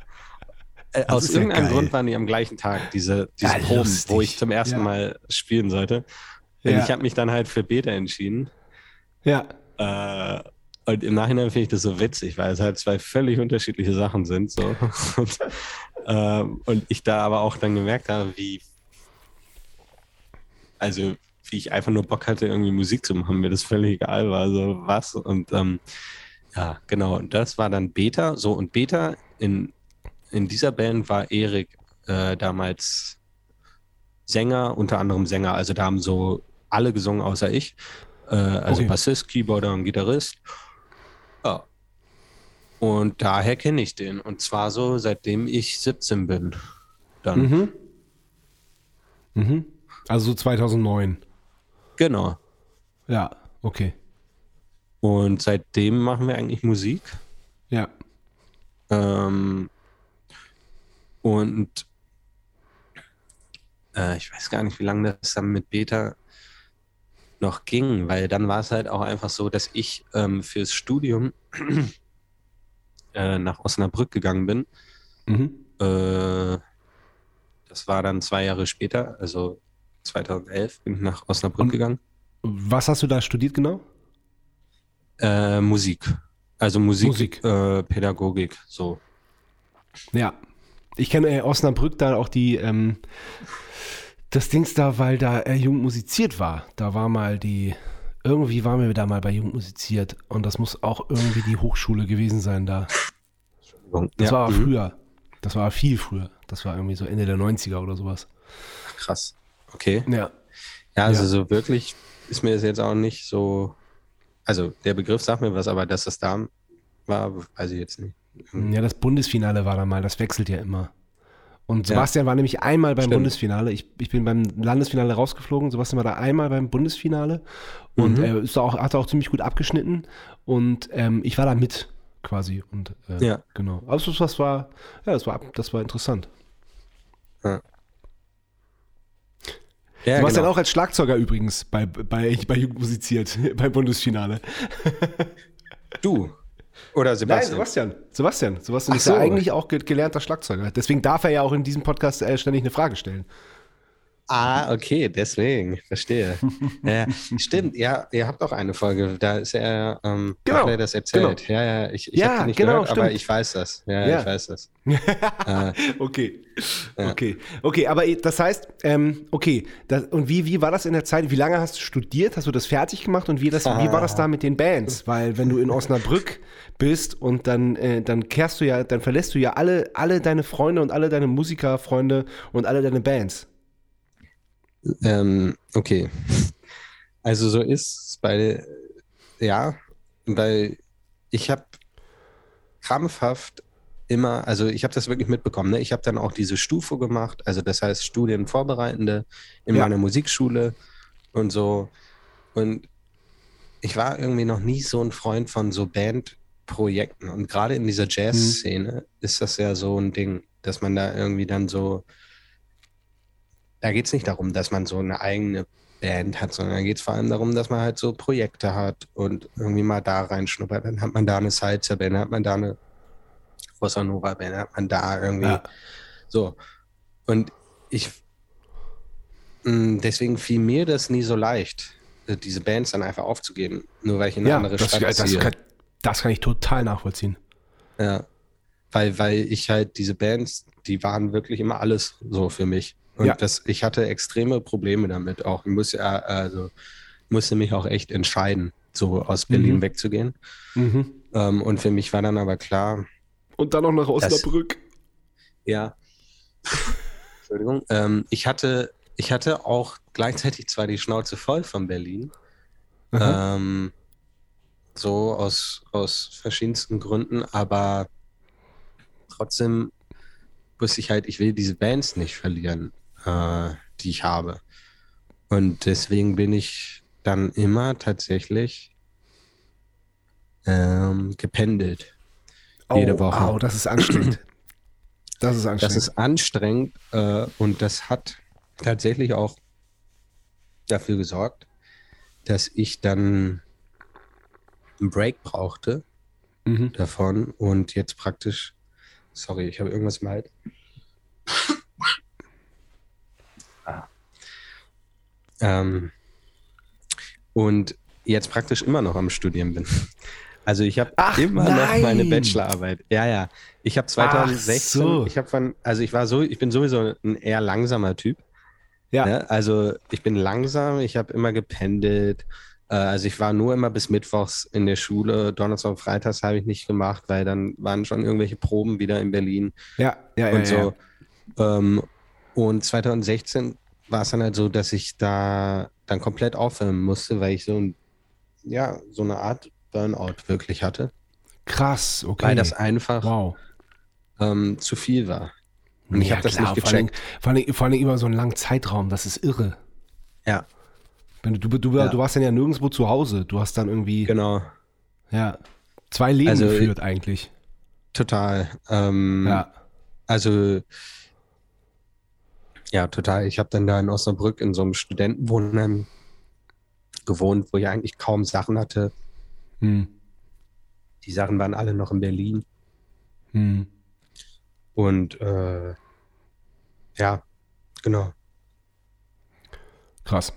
Äh, aus ja irgendeinem geil. Grund waren die am gleichen Tag, diese, diese Ja, Proben, lustig. wo ich zum ersten Ja. Mal spielen sollte. Und ich habe mich dann halt für Beta entschieden. Ja. Äh, und im Nachhinein finde ich das so witzig, weil es halt zwei völlig unterschiedliche Sachen sind. So. Und, ähm, und ich da aber auch dann gemerkt habe, wie, also wie ich einfach nur Bock hatte, irgendwie Musik zu machen, mir das völlig egal war, so was. Und ähm, Ja, genau. Und das war dann Beta. So, und Beta in, in dieser Band war Erik äh, damals Sänger, unter anderem Sänger. Also da haben so alle gesungen außer ich. Äh, also Okay. Bassist, Keyboarder und Gitarrist. Ja. Und daher kenne ich den. Und zwar so, seitdem ich 17 bin. Dann. Mhm. Mhm. Also so 2009. Genau. Ja, okay. Und seitdem machen wir eigentlich Musik. Ja. Ähm, und äh, ich weiß gar nicht, wie lange das dann mit Beta noch ging, weil dann war es halt auch einfach so, dass ich ähm, fürs Studium äh, nach Osnabrück gegangen bin. Mhm. Äh, das war dann zwei Jahre später, also 2011 bin ich nach Osnabrück Und- gegangen. Was hast du da studiert genau? Äh, Musik. Also Musik, Musik. Äh, Pädagogik, so. Ja. Ich kenne äh, Osnabrück da auch die, ähm, das Dings da, weil da äh, Jugend musiziert war. Da war mal die, irgendwie waren wir da mal bei Jugend musiziert und das muss auch irgendwie die Hochschule gewesen sein da. Das Ja, war mhm. früher. Das war viel früher. Das war irgendwie so Ende der 90er oder sowas. Krass. Okay. Ja. Ja, also Ja. so wirklich ist mir das jetzt auch nicht so. Also der Begriff sagt mir was, aber dass das da war, weiß ich jetzt nicht. Ja, das Bundesfinale war da mal, das wechselt ja immer. Und Ja. Sebastian war nämlich einmal beim Stimmt. Bundesfinale. Ich, ich bin beim Landesfinale rausgeflogen. Sebastian war da einmal beim Bundesfinale und Mhm. er ist da auch, hat auch ziemlich gut abgeschnitten. Und ähm, ich war da mit quasi. Und äh, Ja. genau. Aber das, war, ja, das war, das war interessant. Ja, Sebastian genau. auch als Schlagzeuger übrigens bei, bei, bei Jugend musiziert, beim Bundesfinale. Du. Oder Sebastian. Sebastian. Sebastian. Sebastian Ach ist ja so. eigentlich auch ge gelernter Schlagzeuger. Deswegen darf er ja auch in diesem Podcast äh, ständig eine Frage stellen. Ah, okay, deswegen. Verstehe. ja, stimmt, ja, ihr habt auch eine Folge, da ist er, ähm, Genau, hat er das erzählt. Ja, ja, ich, ich Ja, habe nicht genau, gehört, aber stimmt. ich weiß das. Ja, Ja. ich weiß das. äh, Okay. Ja. Okay. Okay, aber das heißt, ähm, okay, das, und wie, wie war das in der Zeit? Wie lange hast du studiert? Hast du das fertig gemacht und wie, das, wie war das da mit den Bands? Weil wenn du in Osnabrück bist und dann, äh, dann kehrst du ja, dann verlässt du ja alle, alle deine Freunde und alle deine Musikerfreunde und alle deine Bands. Ähm, okay. Also so ist es bei, ja, weil ich habe krampfhaft immer, also ich habe das wirklich mitbekommen, ne? Ich habe dann auch diese Stufe gemacht, also das heißt Studienvorbereitende in Ja. meiner Musikschule und so. Und ich war irgendwie noch nie so ein Freund von so Bandprojekten. Und gerade in dieser Jazz-Szene ist das ja so ein Ding, dass man da irgendwie dann so da geht es nicht darum, dass man so eine eigene Band hat, sondern da geht es vor allem darum, dass man halt so Projekte hat und irgendwie mal da reinschnuppert. Dann hat man da eine Salsa-Band, dann hat man da eine Bossa Nova-Band, dann hat man da irgendwie Ja. so. Und ich, mh, deswegen fiel mir das nie so leicht, diese Bands dann einfach aufzugeben, nur weil ich in eine Ja, andere das, Stadt das, ziehe. kann, das kann ich total nachvollziehen. Ja. Weil, weil ich halt diese Bands, die waren wirklich immer alles so für mich. Und Ja. das, ich hatte extreme Probleme damit auch. Ich musste, also, musste mich auch echt entscheiden, so aus Berlin Mhm. wegzugehen. Mhm. Ähm, und für mich war dann aber klar, Und dann noch nach Osnabrück. ja, Entschuldigung, ähm, ich hatte, ich hatte auch gleichzeitig zwar die Schnauze voll von Berlin. Ähm, so aus, aus verschiedensten Gründen, aber trotzdem wusste ich halt, ich will diese Bands nicht verlieren, äh, die ich habe. Und deswegen bin ich dann immer tatsächlich ähm, gependelt. jede Woche. Oh, das ist anstrengend. Das ist anstrengend. Das ist anstrengend äh, und das hat tatsächlich auch dafür gesorgt, dass ich dann einen Break brauchte mhm. davon und jetzt praktisch, sorry, ich habe irgendwas im Hals. Ähm, und jetzt praktisch immer noch am Studieren bin. Also ich habe immer noch meine nein. Bachelorarbeit. Ja, ja. Ich habe 2016, so. ich habe von, also ich war so, ich bin sowieso ein eher langsamer Typ. Ja. Ne? Also ich bin langsam, ich habe immer gependelt. Äh, also ich war nur immer bis Mittwochs in der Schule. Donnerstag und Freitags habe ich nicht gemacht, weil dann waren schon irgendwelche Proben wieder in Berlin Ja, ja, ja. und ja. so. Ähm, und 2016 war es dann halt so, dass ich da dann komplett aufhören musste, weil ich so ein, ja, so eine Art Burnout wirklich hatte, Krass, okay. weil das einfach wow. ähm, zu viel war. Und ich Ja, habe das klar, nicht vor allem, gecheckt. vor, allem, vor allem über so einen langen Zeitraum, das ist irre. Ja, Wenn du, du, du, Ja. du warst dann ja nirgendwo zu Hause. Du hast dann irgendwie genau. ja, zwei Leben Also, geführt eigentlich. Total. Ähm, Ja. Also, ja, total. Ich habe dann da in Osnabrück in so einem Studentenwohnheim gewohnt, wo ich eigentlich kaum Sachen hatte. Hm. Die Sachen waren alle noch in Berlin. Hm. Und äh, ja, genau. Krass.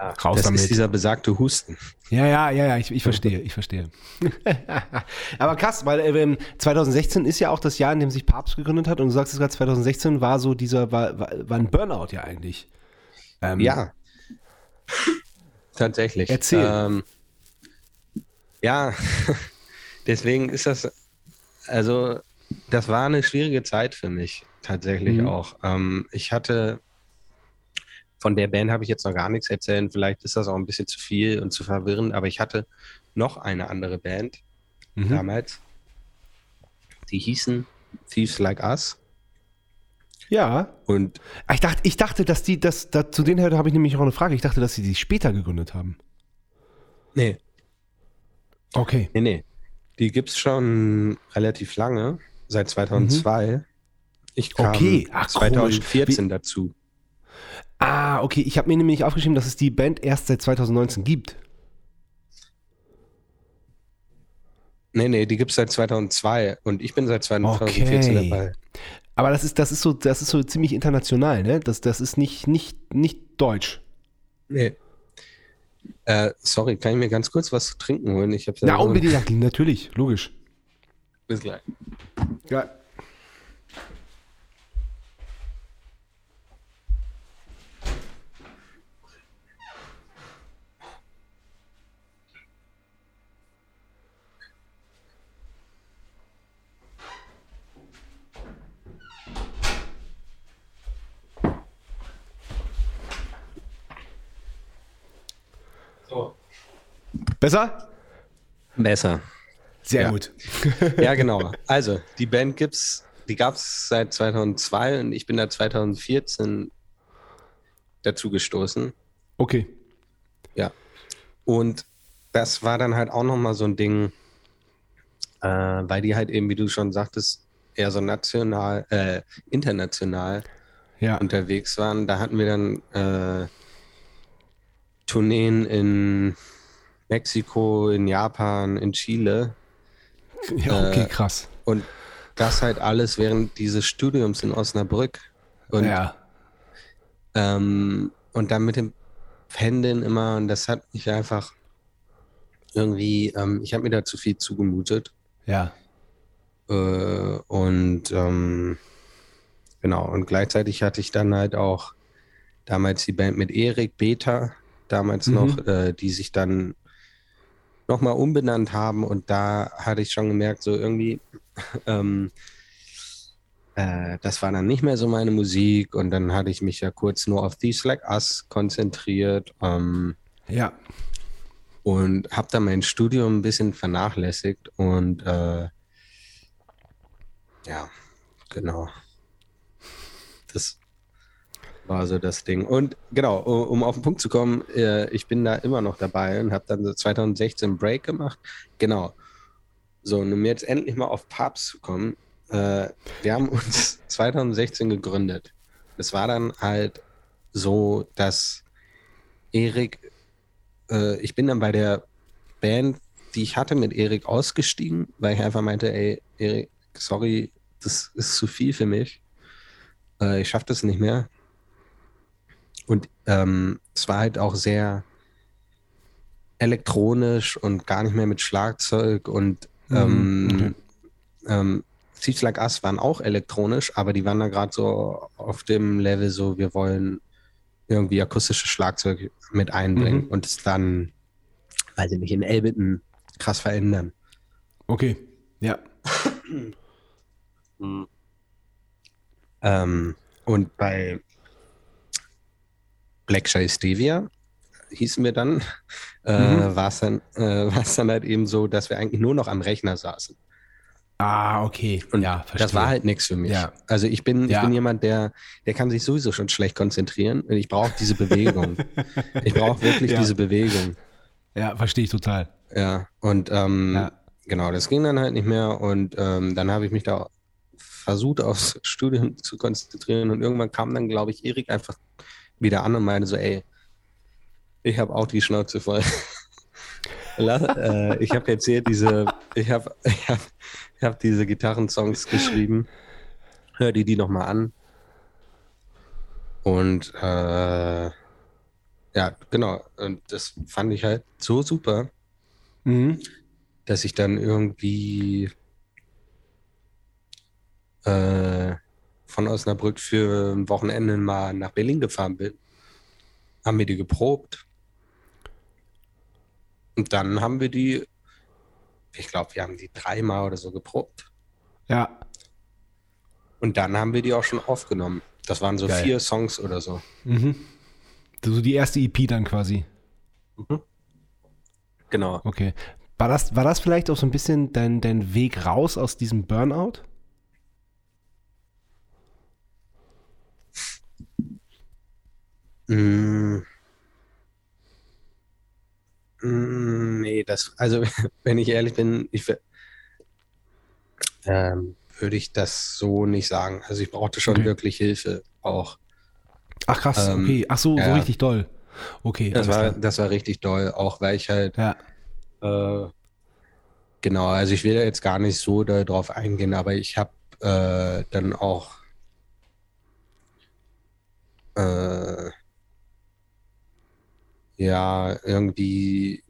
Raus das damit. ist dieser besagte Husten. Ja, ja, ja, ja, ich, ich verstehe, ich verstehe. Aber krass, weil äh, 2016 ist ja auch das Jahr, in dem sich Papst gegründet hat und du sagst es gerade, 2016 war so dieser, war, war, war ein Burnout ja eigentlich. Ähm, Ja. Tatsächlich. Erzähl. Ähm, ja, deswegen ist das, also, das war eine schwierige Zeit für mich, tatsächlich Mhm. auch. Ähm, ich hatte, von der Band habe ich jetzt noch gar nichts erzählen, vielleicht ist das auch ein bisschen zu viel und zu verwirrend, aber ich hatte noch eine andere Band Mhm. damals. Die hießen Thieves Like Us. Ja. Und Ah, Ich dachte, ich dachte, dass die, das, da, zu denen habe ich nämlich auch eine Frage. Ich dachte, dass sie sich später gegründet haben. nee, Okay. Nee, nee. Die gibt es schon relativ lange, seit 2002. Ich kam Mhm. Okay, ach, komisch. 2014 dazu. Ah, okay. Ich habe mir nämlich aufgeschrieben, dass es die Band erst seit 2019 gibt. Nee, nee, die gibt es seit 2002 und ich bin seit 2014 Okay. dabei. Aber das ist, das ist so, das ist so ziemlich international, ne? Das, das ist nicht, nicht, nicht deutsch. Nee. Äh, sorry, kann ich mir ganz kurz was zu trinken holen? Ich hab's Na, so- unbedingt, ja, natürlich, logisch. Bis gleich. Ja. Besser? Besser. Sehr Ja. gut. Ja, genau. Also, die Band gibt's, die gab es seit 2002 und ich bin da 2014 dazu gestoßen. Okay. Ja. Und das war dann halt auch nochmal so ein Ding, äh, weil die halt eben, wie du schon sagtest, eher so national, äh, international Ja. unterwegs waren. Da hatten wir dann äh, Tourneen in Mexiko, in Japan, in Chile ja okay, äh, krass. und das halt alles während dieses Studiums in Osnabrück. Und ja. Ähm, und dann mit dem Pendeln immer, und das hat mich einfach irgendwie, ähm, ich habe mir da zu viel zugemutet. Ja. Äh, und ähm, genau, und gleichzeitig hatte ich dann halt auch damals die Band mit Erik Beta, damals Mhm. noch, äh, die sich dann nochmal umbenannt haben und da hatte ich schon gemerkt, so irgendwie, ähm, äh, das war dann nicht mehr so meine Musik und dann hatte ich mich ja kurz nur auf These Like Us konzentriert ähm, Ja. und habe dann mein Studium ein bisschen vernachlässigt und äh, ja, genau. Das war so das Ding. Und genau, um auf den Punkt zu kommen, äh, ich bin da immer noch dabei und habe dann so 2016 einen Break gemacht. Genau. So, und um jetzt endlich mal auf Papst zu kommen, äh, wir haben uns 2016 gegründet. Es war dann halt so, dass Erik, äh, ich bin dann bei der Band, die ich hatte, mit Erik ausgestiegen, weil ich einfach meinte, ey, Erik, sorry, das ist zu viel für mich. Ich schaffe das nicht mehr. Und ähm, es war halt auch sehr elektronisch und gar nicht mehr mit Schlagzeug und ähm, Mhm, ähm, Seeds Like Us waren auch elektronisch, aber die waren da gerade so auf dem Level, so wir wollen irgendwie akustische Schlagzeug mit einbringen Mhm. und es dann, weiß ich nicht, in Elbitten krass verändern. Okay. Ja. Ähm, und bei Black Shy Stevia hießen wir dann, äh, Mhm. war es dann, äh, dann halt eben so, dass wir eigentlich nur noch am Rechner saßen. Ah, okay. Und ja, verstehe. das war halt nichts für mich. Ja. Also ich bin, ich Ja. bin jemand, der, der kann sich sowieso schon schlecht konzentrieren. Und ich brauche diese Bewegung. ich brauche wirklich Ja. diese Bewegung. Ja, verstehe ich total. Ja. Und ähm, genau, das ging dann halt nicht mehr. Und ähm, dann habe ich mich da versucht, aufs Studium zu konzentrieren. Und irgendwann kam dann, glaube ich, Erik einfach wieder an und meinte so, ey, ich habe auch die Schnauze voll. Äh, ich habe jetzt hier diese, ich habe ich hab, ich hab diese Gitarrensongs geschrieben. Hör dir die noch mal an. Und äh, ja, genau. Und das fand ich halt so super, Mhm. dass ich dann irgendwie äh, von Osnabrück für ein Wochenende mal nach Berlin gefahren bin. Haben wir die geprobt. Und dann haben wir die, ich glaube, wir haben die dreimal oder so geprobt. Ja. Und dann haben wir die auch schon aufgenommen. Das waren so Geil. vier Songs oder so. Mhm. So die erste EP dann quasi. Genau. Okay. War das, war das vielleicht auch so ein bisschen dein, dein Weg raus aus diesem Burnout? Mm. Mm, Nee, das, also wenn ich ehrlich bin, ich ähm, würde ich das so nicht sagen. Also ich brauchte schon Okay. wirklich Hilfe auch. Ach krass, Ähm, okay. Ach so, so ja. richtig doll. Okay. Das war, das war richtig doll, auch weil ich halt, Ja. äh, genau, also ich will da jetzt gar nicht so darauf eingehen, aber ich habe äh, dann auch äh, ja irgendwie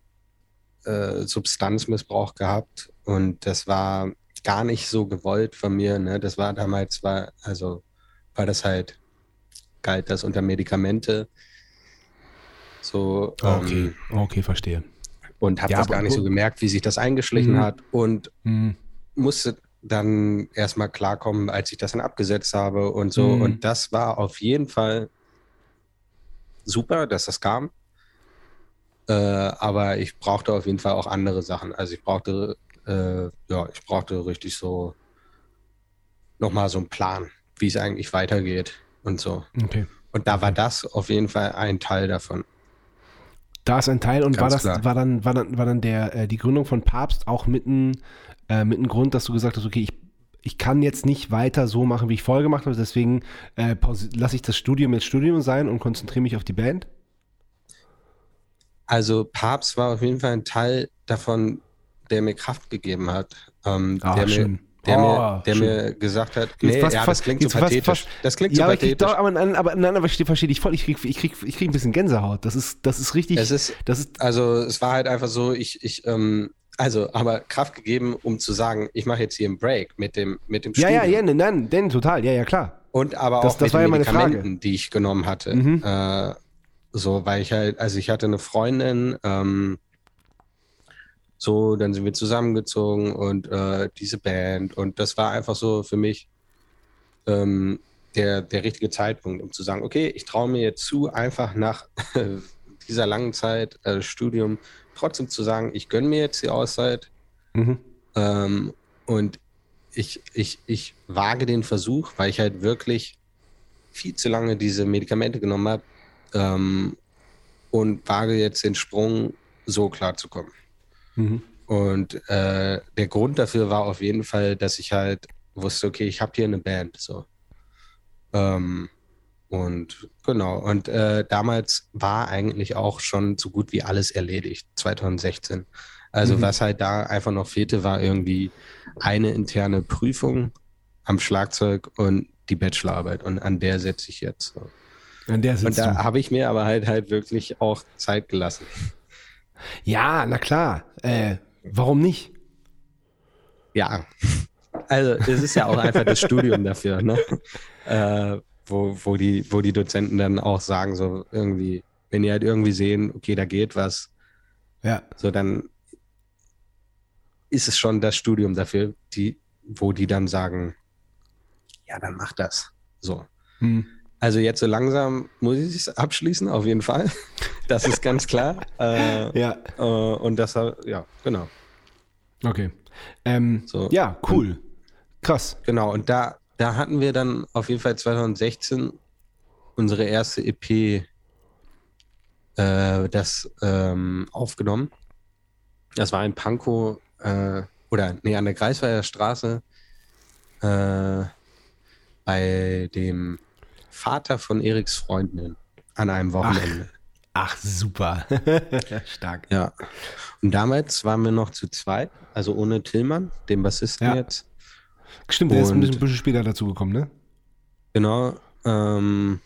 äh, Substanzmissbrauch gehabt und das war gar nicht so gewollt von mir. Ne? Das war damals, war, also war das halt, galt das unter Medikamente. So, Okay, ähm, okay, verstehe. und habe Ja, das gar nicht so gemerkt, wie sich das eingeschlichen Mhm. hat und Mhm. musste dann erstmal klarkommen, als ich das dann abgesetzt habe und so. Mhm. Und das war auf jeden Fall super, dass das kam. Äh, aber ich brauchte auf jeden Fall auch andere Sachen. Also ich brauchte, äh, ja, ich brauchte richtig so nochmal so einen Plan, wie es eigentlich weitergeht und so. Okay. Und da war das auf jeden Fall ein Teil davon. Da ist ein Teil und war Ganz das, klar. war dann, war dann, war dann der, äh, die Gründung von Papst auch mitten, äh, mit einem Grund, dass du gesagt hast, okay, ich, ich kann jetzt nicht weiter so machen, wie ich vorher gemacht habe, deswegen äh, lasse ich das Studium jetzt Studium sein und konzentriere mich auf die Band? Also Papst war auf jeden Fall ein Teil davon, der mir Kraft gegeben hat. Ähm, Ah, der schön. mir, der, Oh, mir, der schön. mir gesagt hat, nee, fast- ja, das klingt so pathetisch. fast- das klingt ja, so aber pathetisch. doch, aber, nein, aber nein, aber ich verstehe versteh dich voll. Ich krieg, ich krieg, ich krieg ein bisschen Gänsehaut. Das ist, das ist richtig. es ist, das ist, also es war halt einfach so, ich, ich, ähm, also, aber Kraft gegeben, um zu sagen, ich mache jetzt hier einen Break mit dem, mit dem ja, ja, Studium. ja, nein, nein, denn total, ja, ja, klar. Und aber Das- auch das mit war den ja. Medikamenten, die ich genommen hatte. Mhm. Äh, so, weil ich halt, also ich hatte eine Freundin, ähm, so, dann sind wir zusammengezogen und äh, diese Band und das war einfach so für mich ähm, der, der richtige Zeitpunkt, um zu sagen, okay, ich traue mir jetzt zu, einfach nach dieser langen Zeit äh, Studium trotzdem zu sagen, ich gönne mir jetzt die Auszeit Mhm. ähm, und ich, ich, ich wage den Versuch, weil ich halt wirklich viel zu lange diese Medikamente genommen habe ähm, und wage jetzt den Sprung, so klar zu kommen. Mhm. Und äh, der Grund dafür war auf jeden Fall, dass ich halt wusste, okay, ich habe hier eine Band. So. Ähm, und genau, und äh, damals war eigentlich auch schon so gut wie alles erledigt, 2016. Also Mhm. was halt da einfach noch fehlte, war irgendwie eine interne Prüfung am Schlagzeug und die Bachelorarbeit. Und an der setze ich jetzt. So. Und da habe ich mir aber halt halt wirklich auch Zeit gelassen. Ja, na klar. Äh, warum nicht? Ja, also es ist ja auch einfach das Studium dafür, ne? Äh, wo, wo, die, wo die Dozenten dann auch sagen, so irgendwie, wenn die halt irgendwie sehen, okay, da geht was, Ja. so dann ist es schon das Studium dafür, die, wo die dann sagen, ja, dann mach das. So. Hm. Also jetzt so langsam muss ich es abschließen, auf jeden Fall. Das ist ganz klar. Äh, Ja. äh, und das, ja, genau. Okay. Ähm, So. Ja, cool. Krass. Genau, und da, da hatten wir dann auf jeden Fall 2016 unsere erste EP äh, das ähm, aufgenommen. Das war in Pankow äh, oder nee, an der Greifswalder Straße äh, bei dem Vater von Eriks Freundin an einem Wochenende. Ach, super. Stark. Ja. Und damals waren wir noch zu zweit, also ohne Tillmann, dem Bassisten Ja. jetzt. Stimmt, der ist ein Und- bisschen, bisschen später dazu gekommen, ne? Genau. Ähm,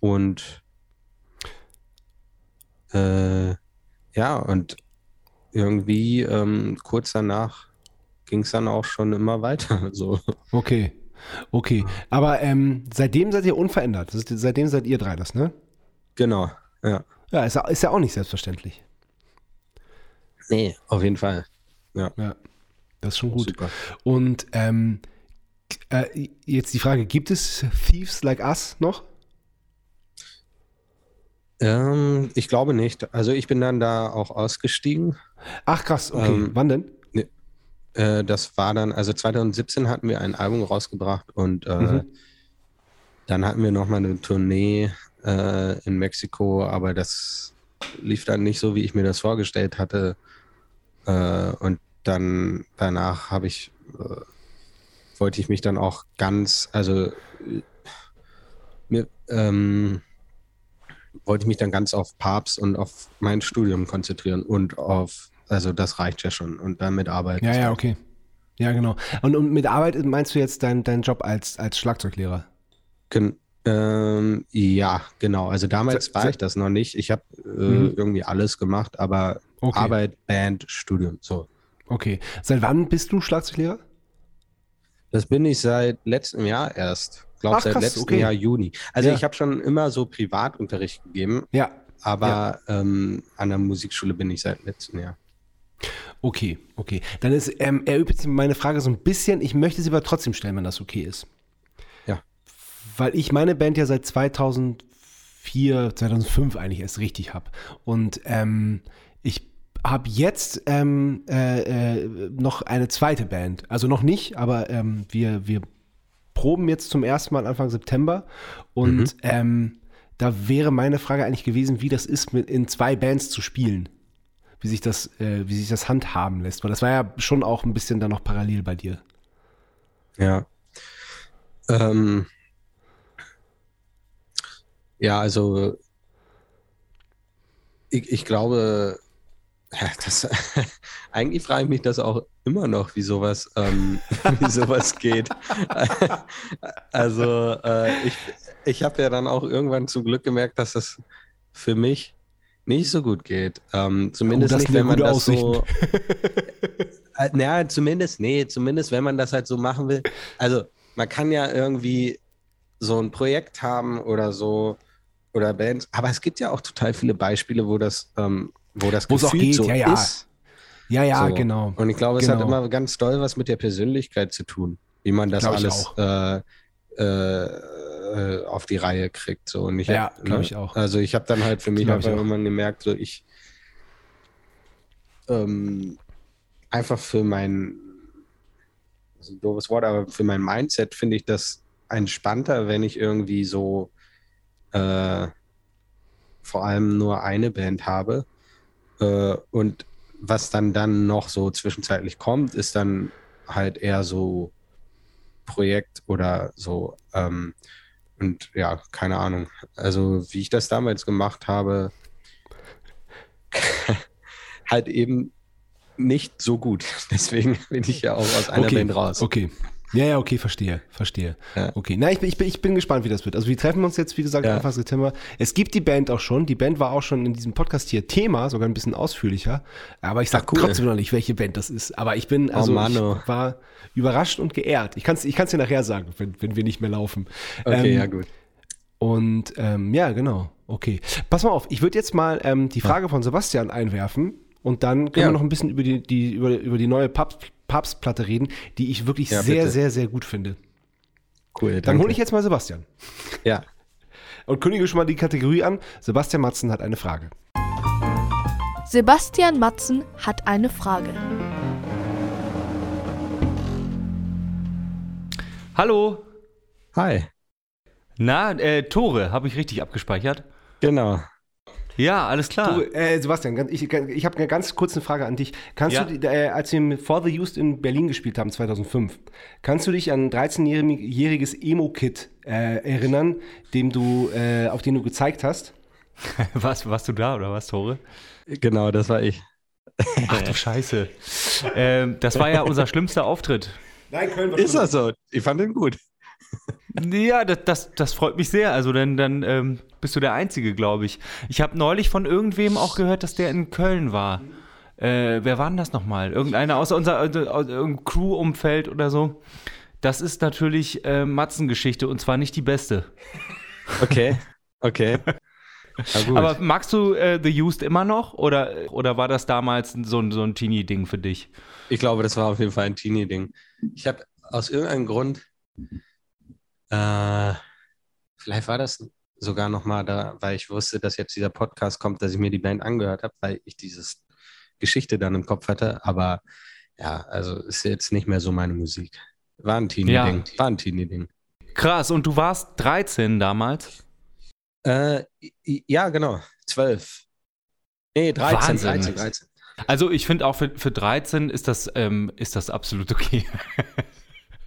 und äh, ja, und irgendwie ähm, kurz danach ging es dann auch schon immer weiter. So. Okay. Okay. Aber ähm, seitdem seid ihr unverändert. Ist, seitdem seid ihr drei das, ne? Genau. Ja. Ja, ist, ja- ist ja auch nicht selbstverständlich. Nee, auf jeden Fall. Ja. Das ist schon gut. Super. Und ähm, äh, jetzt die Frage: Gibt es Thieves like us noch? Ähm, ich glaube nicht. Also ich bin dann da auch ausgestiegen. Ach, krass. Okay. Ähm, Wann denn? Äh, das war dann, also 2017 hatten wir ein Album rausgebracht und äh, Mhm. dann hatten wir nochmal eine Tournee äh, in Mexiko, aber das lief dann nicht so, wie ich mir das vorgestellt hatte. Äh, und dann danach habe ich, äh, wollte ich mich dann auch ganz, also mir, ähm, wollte ich mich dann ganz auf Papst und auf mein Studium konzentrieren und auf, also das reicht ja schon und damit arbeiten. Ja, ja, okay. Ja, genau. Und, und mit Arbeit meinst du jetzt deinen deinen Job als, als Schlagzeuglehrer? Gen ähm, ja, genau. Also damals Se- war ich das noch nicht. Ich habe äh, Mhm. irgendwie alles gemacht, aber Okay. Arbeit, Band, Studium, so. Okay. Seit wann bist du Schlagzeuglehrer? Das bin ich seit letztem Jahr erst. Glaube Ach, seit krass, letztem okay. Jahr Juni. Also Ja. ich habe schon immer so Privatunterricht gegeben, Ja. aber ähm, an der Musikschule bin ich seit letztem Jahr. Okay, okay. Dann ist, ähm, erübt meine Frage so ein bisschen. Ich möchte sie aber trotzdem stellen, wenn das okay ist. Ja. Weil ich meine Band ja seit 2004, 2005 eigentlich erst richtig habe. Und ähm, ich habe jetzt ähm, äh, äh, noch eine zweite Band. Also noch nicht, aber ähm, wir, wir proben jetzt zum ersten Mal Anfang September. Und ähm, da wäre meine Frage eigentlich gewesen, wie das ist, mit in zwei Bands zu spielen wie sich das, äh, wie sich das handhaben lässt. Weil das war ja schon auch ein bisschen dann noch parallel bei dir. Ja. Ähm, ja, also ich, ich glaube, ja, das, eigentlich frage ich mich das auch immer noch, wie sowas, ähm, wie sowas geht. also äh, ich, ich habe ja dann auch irgendwann zum Glück gemerkt, dass das für mich nicht so gut geht. Ähm, zumindest das nicht, wenn man das so. Äh, naja, zumindest, nee, zumindest wenn man das halt so machen will. Also man kann ja irgendwie so ein Projekt haben oder so oder Bands, aber es gibt ja auch total viele Beispiele, wo das, ähm, wo das Wo es auch Gefühl geht, so ja, ja. ist. Ja, ja, So. genau. Und ich glaube, es hat Genau. immer ganz doll was mit der Persönlichkeit zu tun, wie man das Glaub alles äh, äh, äh, auf die Reihe kriegt. So. Und ich Ja, hab, glaub ne, ich auch. Also ich habe dann halt für mich einfach irgendwann gemerkt, so ich ähm, einfach für mein das ist ein doofes Wort, aber für mein Mindset finde ich das entspannter, wenn ich irgendwie so äh, vor allem nur eine Band habe. Äh, und was dann dann noch so zwischenzeitlich kommt, ist dann halt eher so Projekt oder so. Ähm, und ja, keine Ahnung. Also wie ich das damals gemacht habe, halt eben nicht so gut. Deswegen bin ich ja auch aus einer okay, Band raus. okay. Ja, ja, okay, verstehe, verstehe. Ja. Okay, na, ich, bin- ich, bin, ich bin gespannt, wie das wird. Also wir treffen uns jetzt, wie gesagt, Ja. Anfang September. Es gibt die Band auch schon. Die Band war auch schon in diesem Podcast hier Thema, sogar ein bisschen ausführlicher. Aber ich sag cool. trotzdem noch nicht, welche Band das ist. Aber ich bin, also Mano. ich war überrascht und geehrt. Ich kann es ich kann's dir nachher sagen, wenn, wenn wir nicht mehr laufen. Okay, Ähm, ja gut. Und ähm, ja, genau. Okay. Pass mal auf, ich würde jetzt mal ähm, die Frage von Sebastian einwerfen und dann können Ja. wir noch ein bisschen über die, die, über, über die neue Papst, Papstplatte reden, die ich wirklich Ja, sehr, bitte. sehr, sehr gut finde. Cool, Dann danke. hole ich jetzt mal Sebastian Ja, und kündige schon mal die Kategorie an. Sebastian Matzen hat eine Frage. Sebastian Matzen hat eine Frage. Hallo. hi. Na, äh, Tore, habe ich richtig abgespeichert? Genau. Ja, alles klar. Du, äh, Sebastian, ich, ich habe eine ganz kurze Frage an dich. Kannst Ja. du, äh, als wir im For the Used in Berlin gespielt haben, 2005, kannst du dich an ein 13-jähriges Emo-Kid äh, erinnern, dem du, äh, auf den du gezeigt hast? Was, warst du da oder was, Tore? Genau, das war ich. Ach du Scheiße. ähm, das war ja unser schlimmster Auftritt. Nein, Köln war Ist das so? Ich fand den gut. Ja, das, das, das freut mich sehr. Also dann, dann ähm, bist du der Einzige, glaube ich. Ich habe neulich von irgendwem auch gehört, dass der in Köln war. Äh, wer war denn das nochmal? Irgendeiner aus unser aus irgendeinem Crew-Umfeld oder so. Das ist natürlich äh, Matzengeschichte und zwar nicht die beste. Okay, okay. Aber magst du äh, The Used immer noch oder, oder war das damals so, ein- so ein Teenie-Ding für dich? Ich glaube, das war auf jeden Fall ein Teenie-Ding. Ich habe aus irgendeinem Grund, äh, vielleicht war das sogar nochmal da, weil ich wusste, dass jetzt dieser Podcast kommt, dass ich mir die Band angehört habe, weil ich dieses Geschichte dann im Kopf hatte. Aber ja, also ist jetzt nicht mehr so meine Musik. War ein Teenie-Ding. War ein Teenie-Ding. Krass, und du warst 13 damals? Äh, ja, genau. Zwölf. Nee, 13, Wahnsinn. 13, 13. Also ich finde auch für, für 13 ist das, ähm, ist das absolut okay.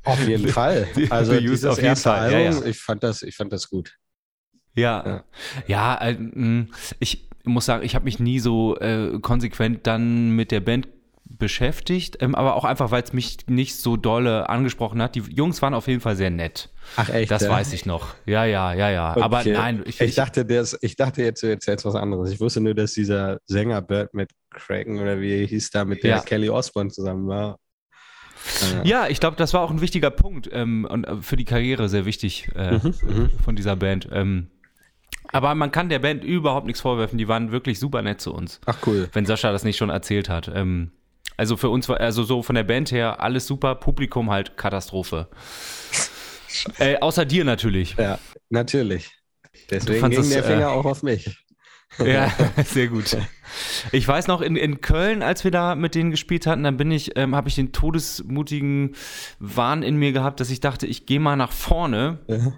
Auf jeden Fall. Also die dieses auf jeden erste Fall, ja, Album, ja. ich fand das, ich fand das gut. Ja, ja, äh, mh, ich muss sagen, ich habe mich nie so äh, konsequent dann mit der Band beschäftigt, ähm, aber auch einfach, weil es mich nicht so dolle angesprochen hat. Die Jungs waren auf jeden Fall sehr nett. Ach echt? Das ja? weiß ich noch. Ja, ja, ja, ja. Aber Okay. nein, ich, Ich, dachte, der ich dachte jetzt, du erzählst was anderes. Ich wusste nur, dass dieser Sänger Bert mit Cragen oder wie er hieß da mit der Ja. Kelly Osbourne zusammen war. Äh, Ja, ich glaube, das war auch ein wichtiger Punkt ähm, und äh, für die Karriere sehr wichtig äh, Mhm, von dieser Band. Ähm, aber man kann der Band überhaupt nichts vorwerfen. Die waren wirklich super nett zu uns. Ach cool. Wenn Sascha das nicht schon erzählt hat. Ähm, also für uns war, also so von der Band her alles super, Publikum halt Katastrophe. Äh, außer dir natürlich. Ja, natürlich. Deswegen ging es, der Finger äh, auch auf mich. Ja, sehr gut. Ich weiß noch, in, in Köln, als wir da mit denen gespielt hatten, dann bin ich, ähm, habe ich den todesmutigen Wahn in mir gehabt, dass ich dachte, ich gehe mal nach vorne Ja.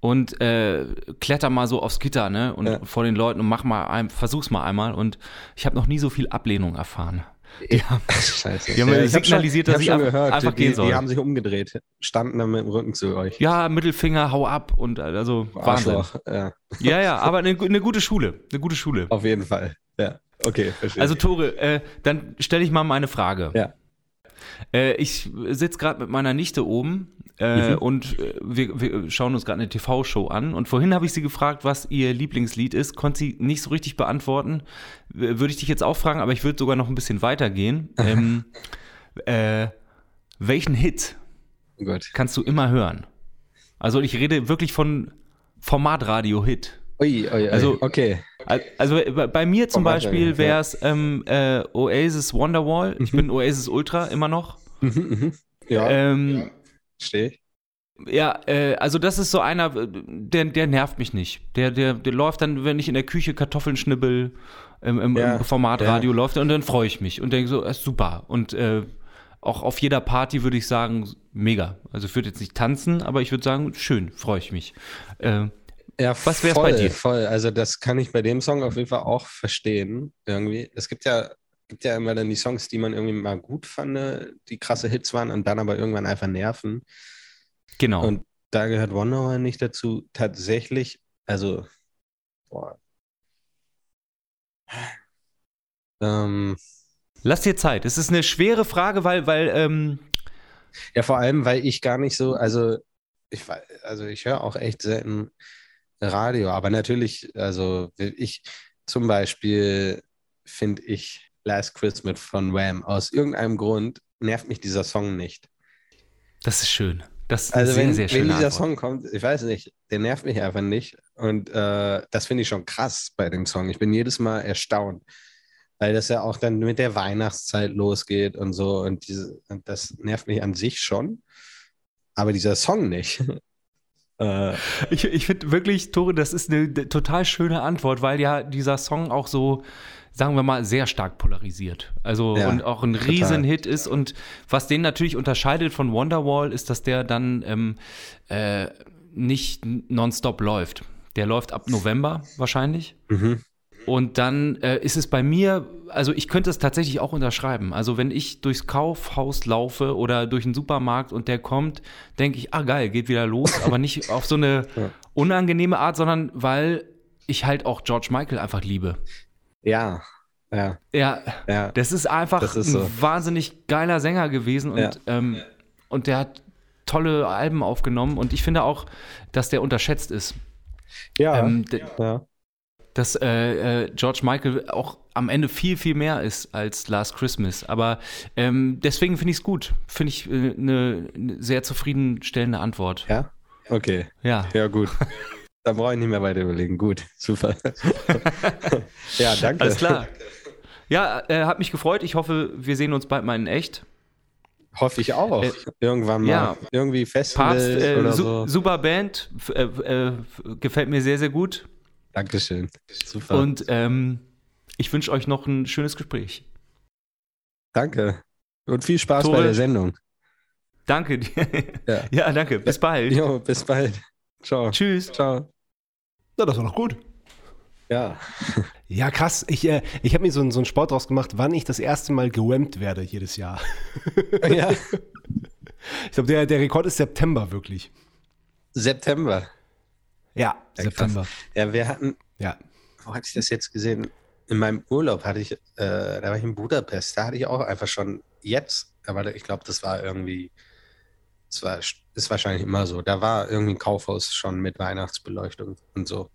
und äh, kletter mal so aufs Gitter, ne? Und Ja. vor den Leuten und mach mal ein, versuch's mal einmal. Und ich habe noch nie so viel Ablehnung erfahren. Ja. Scheiße. Die haben hab signalisiert, schon, dass ich ich hab schon einfach- gehört, einfach die, gehen soll. Die haben sich umgedreht, standen dann mit dem Rücken zu euch. Ja, Mittelfinger, hau ab und also Wahnsinn. Arschloch. Ja, Ja, ja, aber eine, eine gute Schule, eine gute Schule. auf jeden Fall. Ja, okay, verstehe. Also Tore, äh, dann stelle ich mal meine Frage. Ja. Äh, ich sitze gerade mit meiner Nichte oben äh, und äh, wir, wir schauen uns gerade eine TV-Show an. Und vorhin habe ich sie gefragt, was ihr Lieblingslied ist. Konnte sie nicht so richtig beantworten. Würde ich dich jetzt auch fragen, aber ich würde sogar noch ein bisschen weitergehen. ähm, äh, welchen Hit Gut. kannst du immer hören? Also ich rede wirklich von Formatradio-Hit. Ui, ui, ui. Also- okay. Al- Also bei- bei mir zum Format, Beispiel ja. wäre es ähm, äh, Oasis Wonderwall. Ich bin Oasis Ultra immer noch. Mhm, mhm. Ja, Ähm, stehe ich. ja, äh, also das ist so einer, äh, der, der nervt mich nicht. Der, der, der läuft dann, wenn ich in der Küche Kartoffeln schnibbel, im, im, Ja, im Formatradio läuft er und dann freue ich mich und denke so, äh, super. Und äh, auch auf jeder Party würde ich sagen, mega. Also ich würde jetzt nicht tanzen, aber ich würde sagen, schön, freue ich mich. Äh, Ja, Was voll, bei dir? Voll. Also das kann ich bei dem Song auf jeden Fall auch verstehen. Irgendwie. Es gibt ja, gibt ja immer dann die Songs, die man irgendwie mal gut fand, die krasse Hits waren und dann aber irgendwann einfach nerven. genau. Und da gehört Wonderwall nicht dazu. Tatsächlich, also, boah. Ähm, Lass dir Zeit. Es ist eine schwere Frage, weil, weil ähm, Ja, vor allem, weil ich gar nicht so, also ich, also ich höre auch echt selten Radio, aber natürlich, also ich zum Beispiel finde ich Last Christmas von Wham aus irgendeinem Grund nervt mich dieser Song nicht. Das ist schön. Das ist Also sehr, wenn, sehr wenn dieser Antwort. Song kommt, ich weiß nicht, der nervt mich einfach nicht und äh, das finde ich schon krass bei dem Song. Ich bin jedes Mal erstaunt, weil das ja auch dann mit der Weihnachtszeit losgeht und so und, diese, und das nervt mich an sich schon, aber dieser Song nicht. Äh, Ich, ich finde wirklich, Tore, das ist eine total schöne Antwort, weil ja dieser Song auch so, sagen wir mal, sehr stark polarisiert. Also Ja, und auch ein total. Riesenhit ist. Und was den natürlich unterscheidet von Wonderwall, ist, dass der dann ähm, äh, nicht nonstop läuft. Der läuft ab November wahrscheinlich. mhm. Und dann äh, ist es bei mir, also ich könnte es tatsächlich auch unterschreiben. Also wenn ich durchs Kaufhaus laufe oder durch einen Supermarkt und der kommt, denke ich, ah geil, geht wieder los, aber nicht auf so eine unangenehme Art, sondern weil ich halt auch George Michael einfach liebe. Ja, ja, Ja, ja. das ist einfach Das ist ein so. wahnsinnig geiler Sänger gewesen und, Ja. ähm, und der hat tolle Alben aufgenommen und ich finde auch, dass der unterschätzt ist. Ja, Ähm, ja. Dass äh, äh, George Michael auch am Ende viel, viel mehr ist als Last Christmas. Aber ähm, deswegen finde ich es gut. Finde ich eine äh, ne- sehr zufriedenstellende Antwort. ja, okay, Ja. ja gut. Da brauche ich nicht mehr weiter überlegen. Gut, super. ja, danke. Alles klar. Ja, äh, hat mich gefreut. Ich hoffe, wir sehen uns bald mal in echt. Hoffe ich auch. Äh, Irgendwann mal. ja. Irgendwie Papst, äh, oder su so. super Band, äh, äh, gefällt mir sehr, sehr gut. Dankeschön. Super. Und ähm, ich wünsche euch noch ein schönes Gespräch. Danke. Und viel Spaß Tore. bei der Sendung. Danke dir. Ja. Ja, danke. Bis bald. Jo, bis bald. Ciao. Tschüss. Ciao. Na, das war doch gut. Ja. Ja, krass. Ich, äh, ich habe mir so, einen- so einen Sport draus gemacht, wann ich das erste Mal gewammt werde jedes Jahr. ja. Ich glaube, der, der Rekord ist September wirklich. September. Ja, September. Ja, wir hatten, Ja. wo hatte ich das jetzt gesehen? In meinem Urlaub hatte ich, äh, da war ich in Budapest, da hatte ich auch einfach schon jetzt, aber ich glaube, das war irgendwie, das war, ist wahrscheinlich immer so, da war irgendwie ein Kaufhaus schon mit Weihnachtsbeleuchtung und so.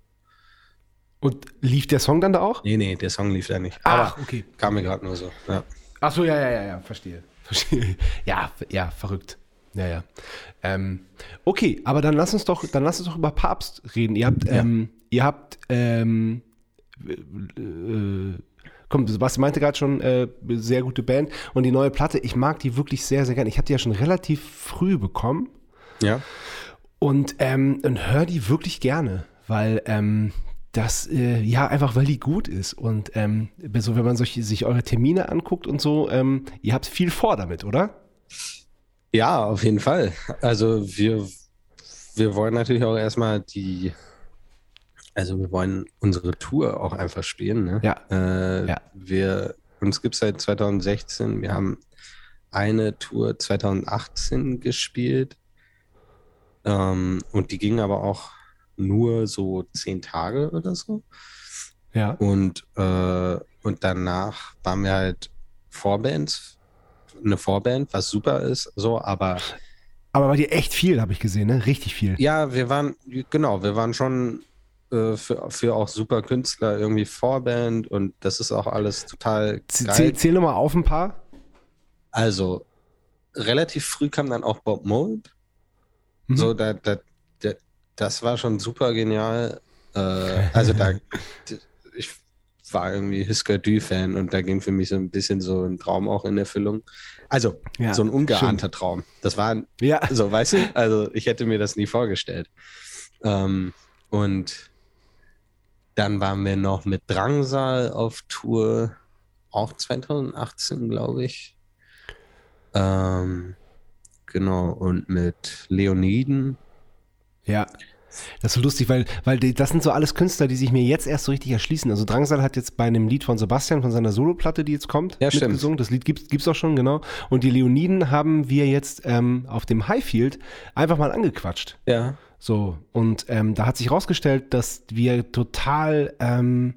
Und lief der Song dann da auch? Nee, nee, der Song lief da nicht. Aber Ach, okay. kam mir gerade nur so. Ja. Ach so, ja, ja, ja, ja, verstehe. verstehe. Ja, ja, verrückt. Ja, ja. Ähm, okay, aber dann lass uns doch, dann lass uns doch über Papst reden. Ihr habt, ähm, ihr habt, ähm, äh, komm, Sebastian meinte gerade schon, äh, sehr gute Band und die neue Platte, ich mag die wirklich sehr, sehr gerne. Ich habe die ja schon relativ früh bekommen ja. und, ähm, und höre die wirklich gerne, weil ähm, das, äh, ja, einfach weil die gut ist. Und ähm, so, wenn man solche, sich eure Termine anguckt und so, ähm, ihr habt viel vor damit, oder? Ja, auf jeden Fall. Also wir, wir wollen natürlich auch erstmal die, also wir wollen unsere Tour auch einfach spielen. Ne? Ja. Äh, Ja. Wir, uns gibt es seit 2016. Wir haben eine Tour 2018 gespielt. Ähm, und die ging aber auch nur so zehn Tage oder so. Ja. Und, äh, und danach waren wir halt Vorbands, eine Vorband, was super ist, so, aber Aber bei dir echt viel, habe ich gesehen, ne? Richtig viel. ja, wir waren, genau, wir waren schon äh, für, für auch super Künstler irgendwie Vorband und das ist auch alles total Z- geil. Zähl, nochmal auf ein paar. Also, relativ früh kam dann auch Bob Mold. Mhm. So, da, da, da, das war schon super genial. Äh, also da, ich war irgendwie Husker Du-Fan und da ging für mich so ein bisschen so ein Traum auch in Erfüllung. Also, Ja, so ein ungeahnter Traum. Das war Ja. so, weißt du, also ich hätte mir das nie vorgestellt. Ähm, und dann waren wir noch mit Drangsal auf Tour, auch 2018, glaube ich. Ähm, genau, und mit Leoniden. Ja. Das ist so lustig, weil, weil das sind so alles Künstler, die sich mir jetzt erst so richtig erschließen. Also Drangsal hat jetzt bei einem Lied von Sebastian, von seiner Soloplatte, die jetzt kommt, Ja, stimmt. mitgesungen. Das Lied gibt es auch schon, genau. Und die Leoniden haben wir jetzt ähm, auf dem Highfield einfach mal angequatscht. Ja. So, und ähm, da hat sich rausgestellt, dass wir total, ähm,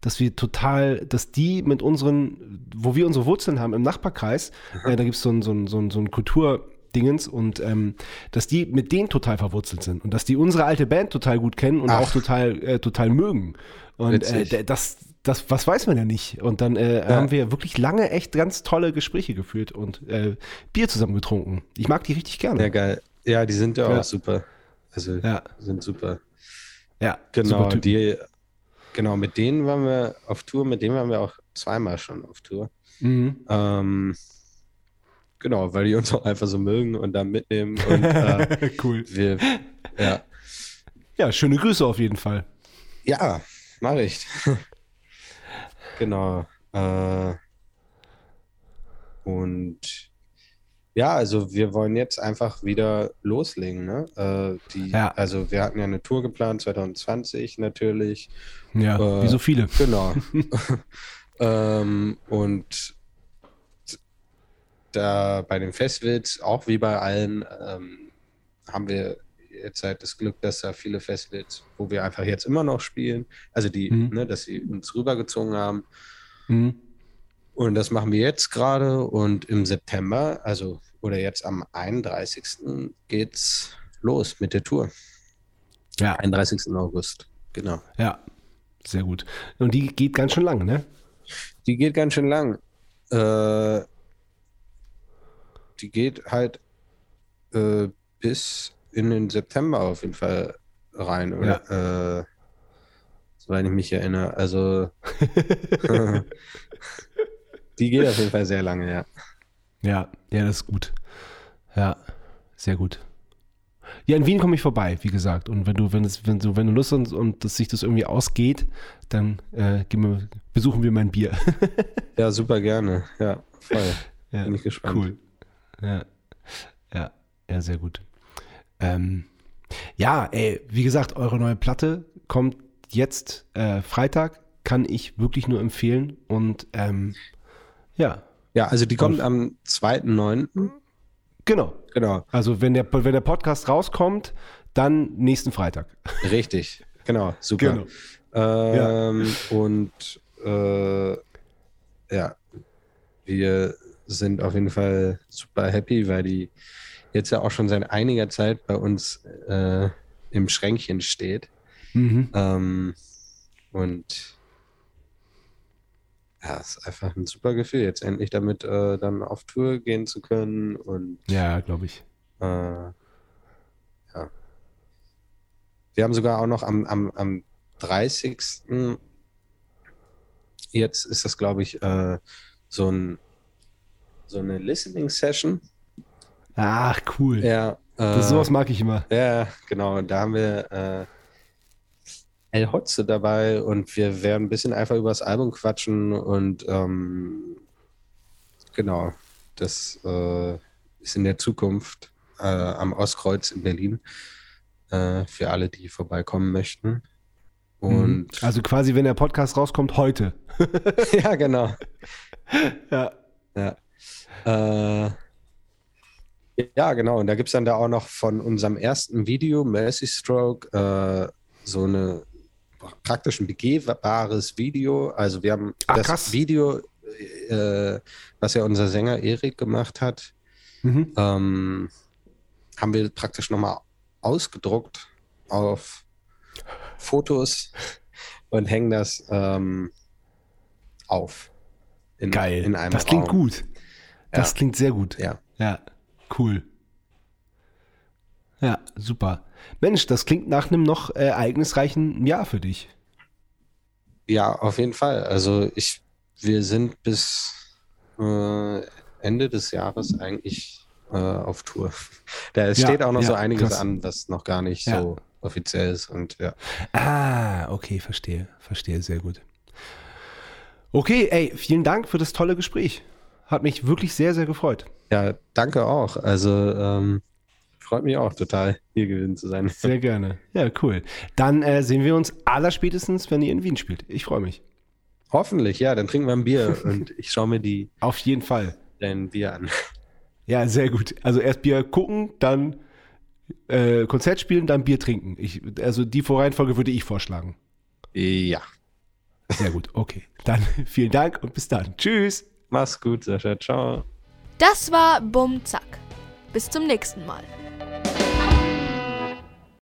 dass wir total, dass die mit unseren, wo wir unsere Wurzeln haben im Nachbarkreis, äh, da gibt es so ein, so ein, so ein, so ein Kultur, Dingens und ähm, dass die mit denen total verwurzelt sind und dass die unsere alte Band total gut kennen und Ach. auch total, äh, total mögen. Und äh, das, das, was weiß man ja nicht. Und dann äh, haben wir wirklich lange echt ganz tolle Gespräche geführt und äh, Bier zusammen getrunken. Ich mag die richtig gerne. Ja, geil. Ja, die sind ja, Ja. auch super. Also, Ja. sind super. Ja, Genau, super die, genau, mit denen waren wir auf Tour, mit denen waren wir auch zweimal schon auf Tour. Mhm. Ähm, genau, weil die uns auch einfach so mögen und dann mitnehmen und äh, cool. wir, ja, Ja, schöne Grüße auf jeden Fall. ja, mache ich. genau. Äh, und ja, also wir wollen jetzt einfach wieder loslegen, ne? Äh, die, Ja. Also wir hatten ja eine Tour geplant, 2020 natürlich. Ja, Äh, wie so viele. Genau. ähm, und da bei den Festivals, auch wie bei allen, ähm, haben wir jetzt halt das Glück, dass da viele Festivals, wo wir einfach jetzt immer noch spielen, also die, Mhm. ne, dass sie uns rübergezogen haben. Mhm. Und das machen wir jetzt gerade und im September, also oder jetzt am 31. geht's los mit der Tour. Ja, 31. August, genau. ja, sehr gut. Und die geht ganz schön lang, ne? Die geht ganz schön lang. Äh, die geht halt äh, bis in den September auf jeden Fall rein, oder? Äh, soweit ich mich erinnere. Also die geht auf jeden Fall sehr lange, ja. Ja, ja, das ist gut. Ja, sehr gut. Ja, in Wien komme ich vorbei, wie gesagt. Und wenn du, wenn es, wenn du, wenn du Lust hast und, und dass sich das irgendwie ausgeht, dann äh, wir, besuchen wir mein Bier. Ja, super gerne. Ja, voll. ja, Bin ich gespannt. Cool. Ja, ja, ja, sehr gut. Ähm, ja, ey, wie gesagt, eure neue Platte kommt jetzt äh, Freitag, kann ich wirklich nur empfehlen. Und ähm, ja, Ja, also die kommt am 2.9. genau. Genau, Also wenn der, wenn der Podcast rauskommt, dann nächsten Freitag. richtig. Genau, super. Genau. Ähm, Und äh, ja, wir sind auf jeden Fall super happy, weil die jetzt ja auch schon seit einiger Zeit bei uns äh, im Schränkchen steht. Mhm. Ähm, und ja, es ist einfach ein super Gefühl, jetzt endlich damit äh, dann auf Tour gehen zu können und Ja, glaube ich. äh, ja. Wir haben sogar auch noch am, am, am 30. Jetzt ist das, glaube ich, äh, so, ein, so eine Listening-Session. Ach, cool. Ja, äh, sowas mag ich immer. ja, genau. Da haben wir äh, El Hotze dabei und wir werden ein bisschen einfach über das Album quatschen und ähm, genau, das äh, ist in der Zukunft äh, am Ostkreuz in Berlin äh, für alle, die vorbeikommen möchten. Und Also quasi, wenn der Podcast rauskommt, heute. ja, genau. Ja. Ja. Äh, ja, genau. Und da gibt es dann da auch noch von unserem ersten Video, Mercy Stroke, äh, so eine praktisch ein begehbares Video. Also wir haben Ach, das krass. Video, äh, was ja unser Sänger Erik gemacht hat, Mhm. ähm, haben wir praktisch nochmal ausgedruckt auf Fotos und hängen das ähm, auf. In, Geil. In einem das klingt Raum. gut. Das Ja. klingt sehr gut. Ja. Ja, cool. Ja, super. Mensch, das klingt nach einem noch äh, ereignisreichen Jahr für dich. Ja, auf jeden Fall. Also ich, wir sind bis äh, Ende des Jahres eigentlich äh, auf Tour. Da Ja, steht auch noch ja, so einiges krass. an, was noch gar nicht Ja. so offiziell ist. Und ja. Ah, okay, verstehe. Verstehe, sehr gut. Okay, ey, vielen Dank für das tolle Gespräch. Hat mich wirklich sehr, sehr gefreut. ja, danke auch. Also ähm, freut mich auch total, hier gewesen zu sein. Sehr gerne. Ja, cool. Dann äh, sehen wir uns allerspätestens, wenn ihr in Wien spielt. Ich freue mich. Hoffentlich, ja, dann trinken wir ein Bier und ich schaue mir die, Auf jeden Fall. dein Bier an. Ja, sehr gut. Also erst Bier gucken, dann äh, Konzert spielen, dann Bier trinken. Ich, also die Vorreihenfolge würde ich vorschlagen. Ja, Sehr gut, okay. Dann vielen Dank und bis dann. Tschüss. Mach's gut, Sascha. Ciao. Das war Bum Zack. Bis zum nächsten Mal.